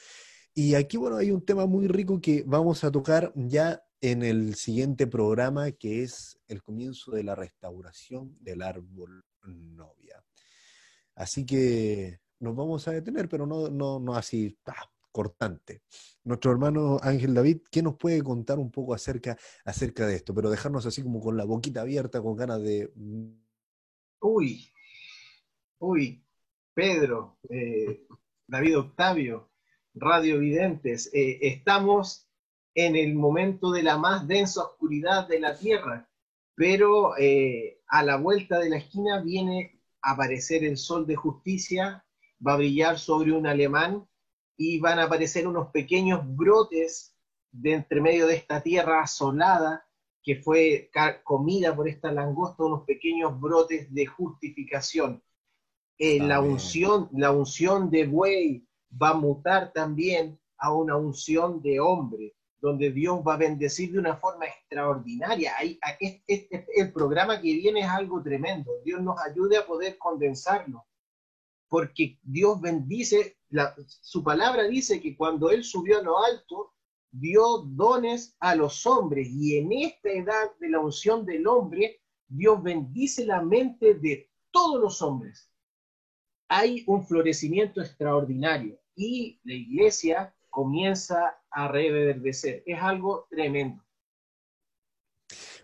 Y aquí, bueno, hay un tema muy rico que vamos a tocar ya en el siguiente programa, que es el comienzo de la restauración del árbol novia. Así que nos vamos a detener, pero no, no, no así cortante. Nuestro hermano Ángel David, ¿qué nos puede contar un poco acerca, acerca de esto? Pero dejarnos así como con la boquita abierta, con ganas de...
Uy, uy, Pedro, eh, David Octavio, Radio Videntes, eh, estamos en el momento de la más densa oscuridad de la Tierra, pero eh, a la vuelta de la esquina viene a aparecer el sol de justicia, va a brillar sobre un alemán y van a aparecer unos pequeños brotes de entre medio de esta tierra asolada que fue comida por esta langosta, unos pequeños brotes de justificación. Eh, la, unción, la unción de buey va a mutar también a una unción de hombre, donde Dios va a bendecir de una forma extraordinaria. el programa que viene es algo tremendo. Dios nos ayude a poder condensarlo, porque Dios bendice su palabra dice que cuando Él subió a lo alto, dio dones a los hombres y en esta edad de la unción del hombre, Dios bendice la mente de todos los hombres. Hay un florecimiento extraordinario y la iglesia comienza a reverdecer. Es algo tremendo.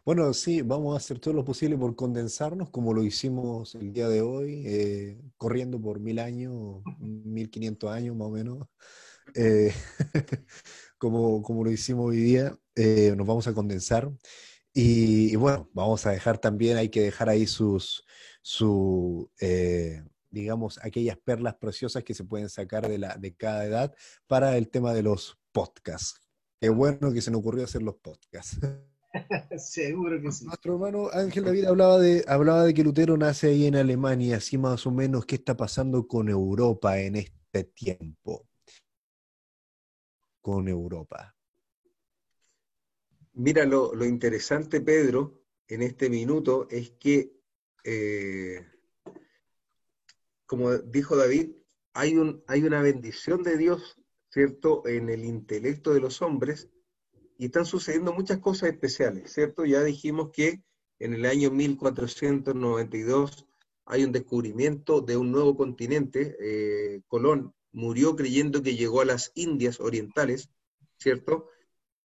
Bueno, sí, vamos a hacer todo lo posible por condensarnos, como lo hicimos el día de hoy, eh, corriendo por mil años, mil quinientos años más o menos, eh, (laughs) como, como lo hicimos hoy día. Eh, nos vamos a condensar. Y, bueno, vamos a dejar también, hay que dejar ahí sus, su, digamos, aquellas perlas preciosas que se pueden sacar de, la, de cada edad para el tema de los podcasts. Qué bueno que se nos ocurrió hacer los podcasts. (laughs) (laughs)
Seguro que sí.
Nuestro hermano Ángel David hablaba de, hablaba de que Lutero nace ahí en Alemania, así más o menos qué está pasando con Europa en este tiempo. Con Europa.
Mira, lo, interesante, Pedro, en este minuto es que, eh, como dijo David, hay, un, hay una bendición de Dios, ¿cierto?, en el intelecto de los hombres y están sucediendo muchas cosas especiales, ¿cierto? Ya dijimos que en el año 1492 hay un descubrimiento de un nuevo continente. Eh, Colón murió creyendo que llegó a las Indias Orientales, ¿cierto?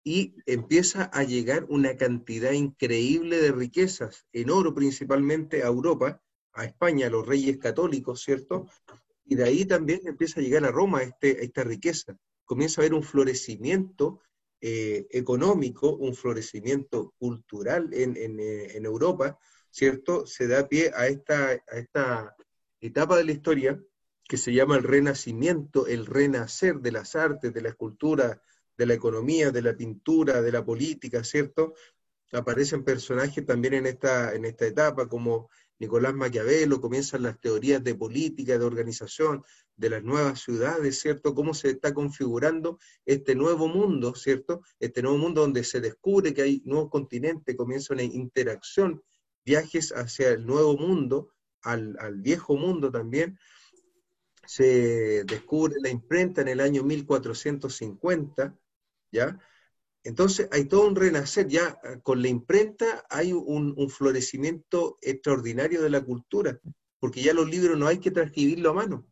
Y empieza a llegar una cantidad increíble de riquezas, en oro principalmente, a Europa, a España, a los reyes católicos, ¿cierto? Y de ahí también empieza a llegar a Roma este, esta riqueza. Comienza a haber un florecimiento eh, económico, un florecimiento cultural en, eh, en, Europa, ¿cierto? Se da pie a esta, a esta etapa de la historia que se llama el renacimiento, el renacer de las artes, de la escultura, de la economía, de la pintura, de la política, ¿cierto? Aparecen personajes también en esta, en esta etapa como Nicolás Maquiavelo, comienzan las teorías de política, de organización, de las nuevas ciudades, ¿cierto? Cómo se está configurando este nuevo mundo, ¿cierto? Este nuevo mundo donde se descubre que hay nuevos continentes, comienza una interacción, viajes hacia el nuevo mundo, al, al viejo mundo también. Se descubre la imprenta en el año 1450, ¿ya? Entonces hay todo un renacer, ya eh, con la imprenta hay un, florecimiento extraordinario de la cultura, porque ya los libros no hay que transcribirlo a mano.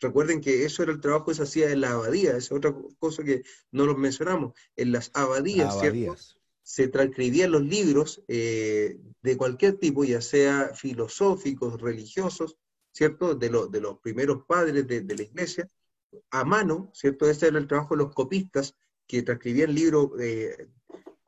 Recuerden que eso era el trabajo que se hacía en la abadía, es otra cosa que no los mencionamos. En las abadías, ¿cierto? se transcribían los libros eh, de cualquier tipo, ya sea filosóficos, religiosos, ¿cierto? De, de los primeros padres de, de, la iglesia, a mano, ¿cierto? Ese era el trabajo de los copistas, que transcribían libros, eh,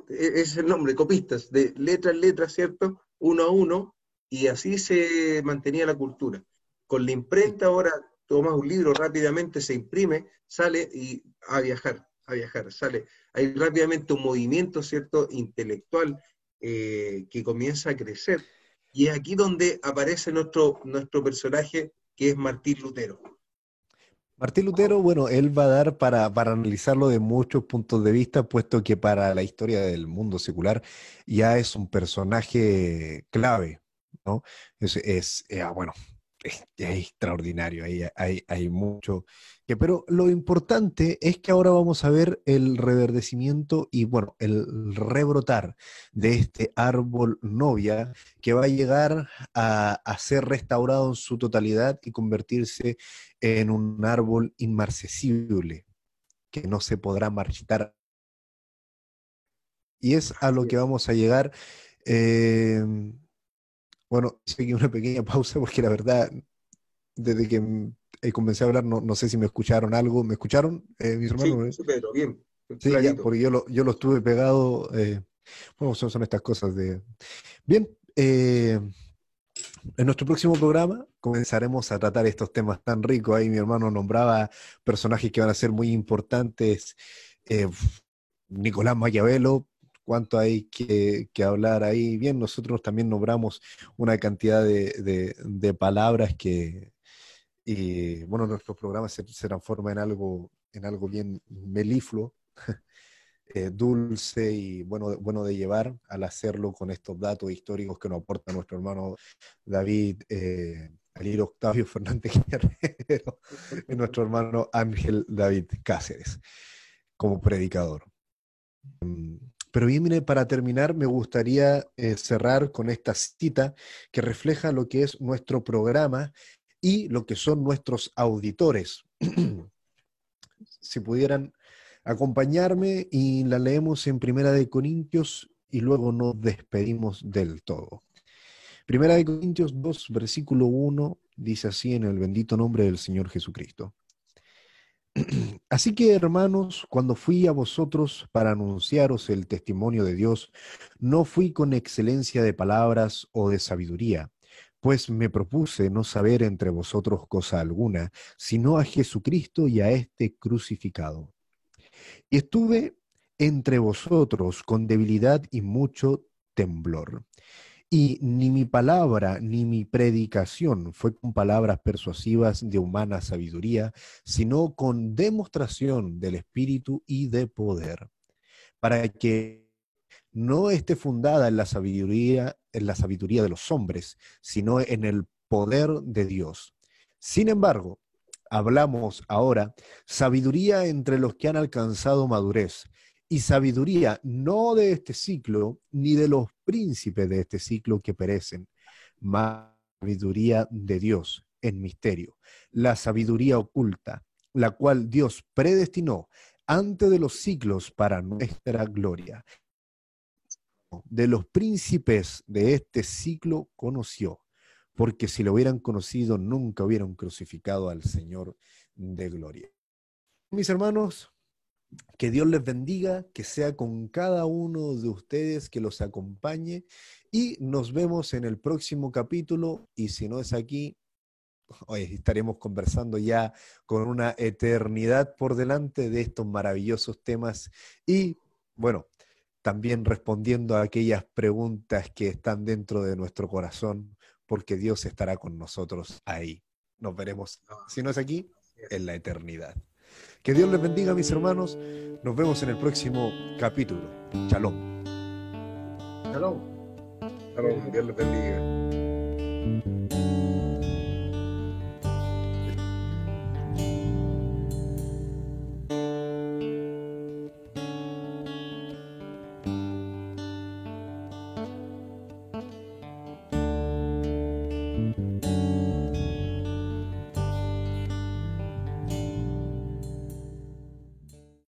es el nombre, copistas, de letra en letra, ¿cierto? Uno a uno, y así se mantenía la cultura. Con la imprenta ahora tomas un libro rápidamente, se imprime, sale y a viajar, a viajar, sale. Hay rápidamente un movimiento, ¿cierto?, intelectual eh, que comienza a crecer. Y es aquí donde aparece nuestro, nuestro personaje, que es Martín Lutero.
Martín Lutero, bueno, él va a dar para, analizarlo de muchos puntos de vista, puesto que para la historia del mundo secular ya es un personaje clave, ¿no? Es, es eh, ah, bueno, es, extraordinario, hay, hay, hay mucho pero lo importante es que ahora vamos a ver el reverdecimiento y, bueno, el rebrotar de este árbol novia que va a llegar a, ser restaurado en su totalidad y convertirse en un árbol inmarcesible, que no se podrá marchitar. Y es a lo que vamos a llegar. Em, bueno, hice una pequeña pausa porque la verdad, desde que eh, comencé a hablar, no, no, sé si me escucharon algo. ¿Me escucharon, eh, mis hermanos?
Sí, Pedro, bien.
Sí, ya, porque yo lo, yo lo estuve pegado. Eh, bueno, son, son, estas cosas de... Bien, en nuestro próximo programa comenzaremos a tratar estos temas tan ricos. Ahí mi hermano nombraba personajes que van a ser muy importantes. Nicolás Maquiavelo, cuánto hay que, hablar ahí. Bien, nosotros también nombramos una cantidad de, palabras que, y bueno, nuestros programas se, se transforman en algo, en algo bien melifluo, (laughs) eh, dulce y bueno, bueno de llevar al hacerlo con estos datos históricos que nos aporta nuestro hermano David, eh, Aliro Octavio (laughs) Fernández y nuestro hermano Ángel David Cáceres como predicador. Pero bien, mire, para terminar, me gustaría eh, cerrar con esta cita que refleja lo que es nuestro programa y lo que son nuestros auditores. (clears throat) si pudieran acompañarme y la leemos en Primera de Corintios y luego nos despedimos del todo. Primera de Corintios 2, versículo 1, dice así en el bendito nombre del Señor Jesucristo. (clears throat) Así que, hermanos, cuando fui a vosotros para anunciaros el testimonio de Dios, no fui con excelencia de palabras o de sabiduría pues me propuse no saber entre vosotros cosa alguna, sino a Jesucristo y a este crucificado. Y estuve entre vosotros con debilidad y mucho temblor. Y ni mi palabra ni mi predicación fue con palabras persuasivas de humana sabiduría, sino con demostración del Espíritu y de poder, para que no esté fundada en la sabiduría, en la sabiduría de los hombres, sino en el poder de Dios. Sin embargo, hablamos ahora sabiduría entre los que han alcanzado madurez, y sabiduría no de este ciclo, ni de los príncipes de este ciclo que perecen, más sabiduría de Dios en misterio, la sabiduría oculta, la cual Dios predestinó antes de los siglos para nuestra gloria, de los príncipes de este ciclo conoció, porque si lo hubieran conocido nunca hubieran crucificado al Señor de gloria. Mis hermanos, que Dios les bendiga, que sea con cada uno de ustedes, que los acompañe y nos vemos en el próximo capítulo y si no es aquí, hoy estaremos conversando ya con una eternidad por delante de estos maravillosos temas y bueno, también respondiendo a aquellas preguntas que están dentro de nuestro corazón, porque Dios estará con nosotros ahí. Nos veremos, si no es aquí, en la eternidad. Que Dios les bendiga, mis hermanos. Nos vemos en el próximo capítulo. Shalom.
Shalom.
Shalom, Dios les bendiga.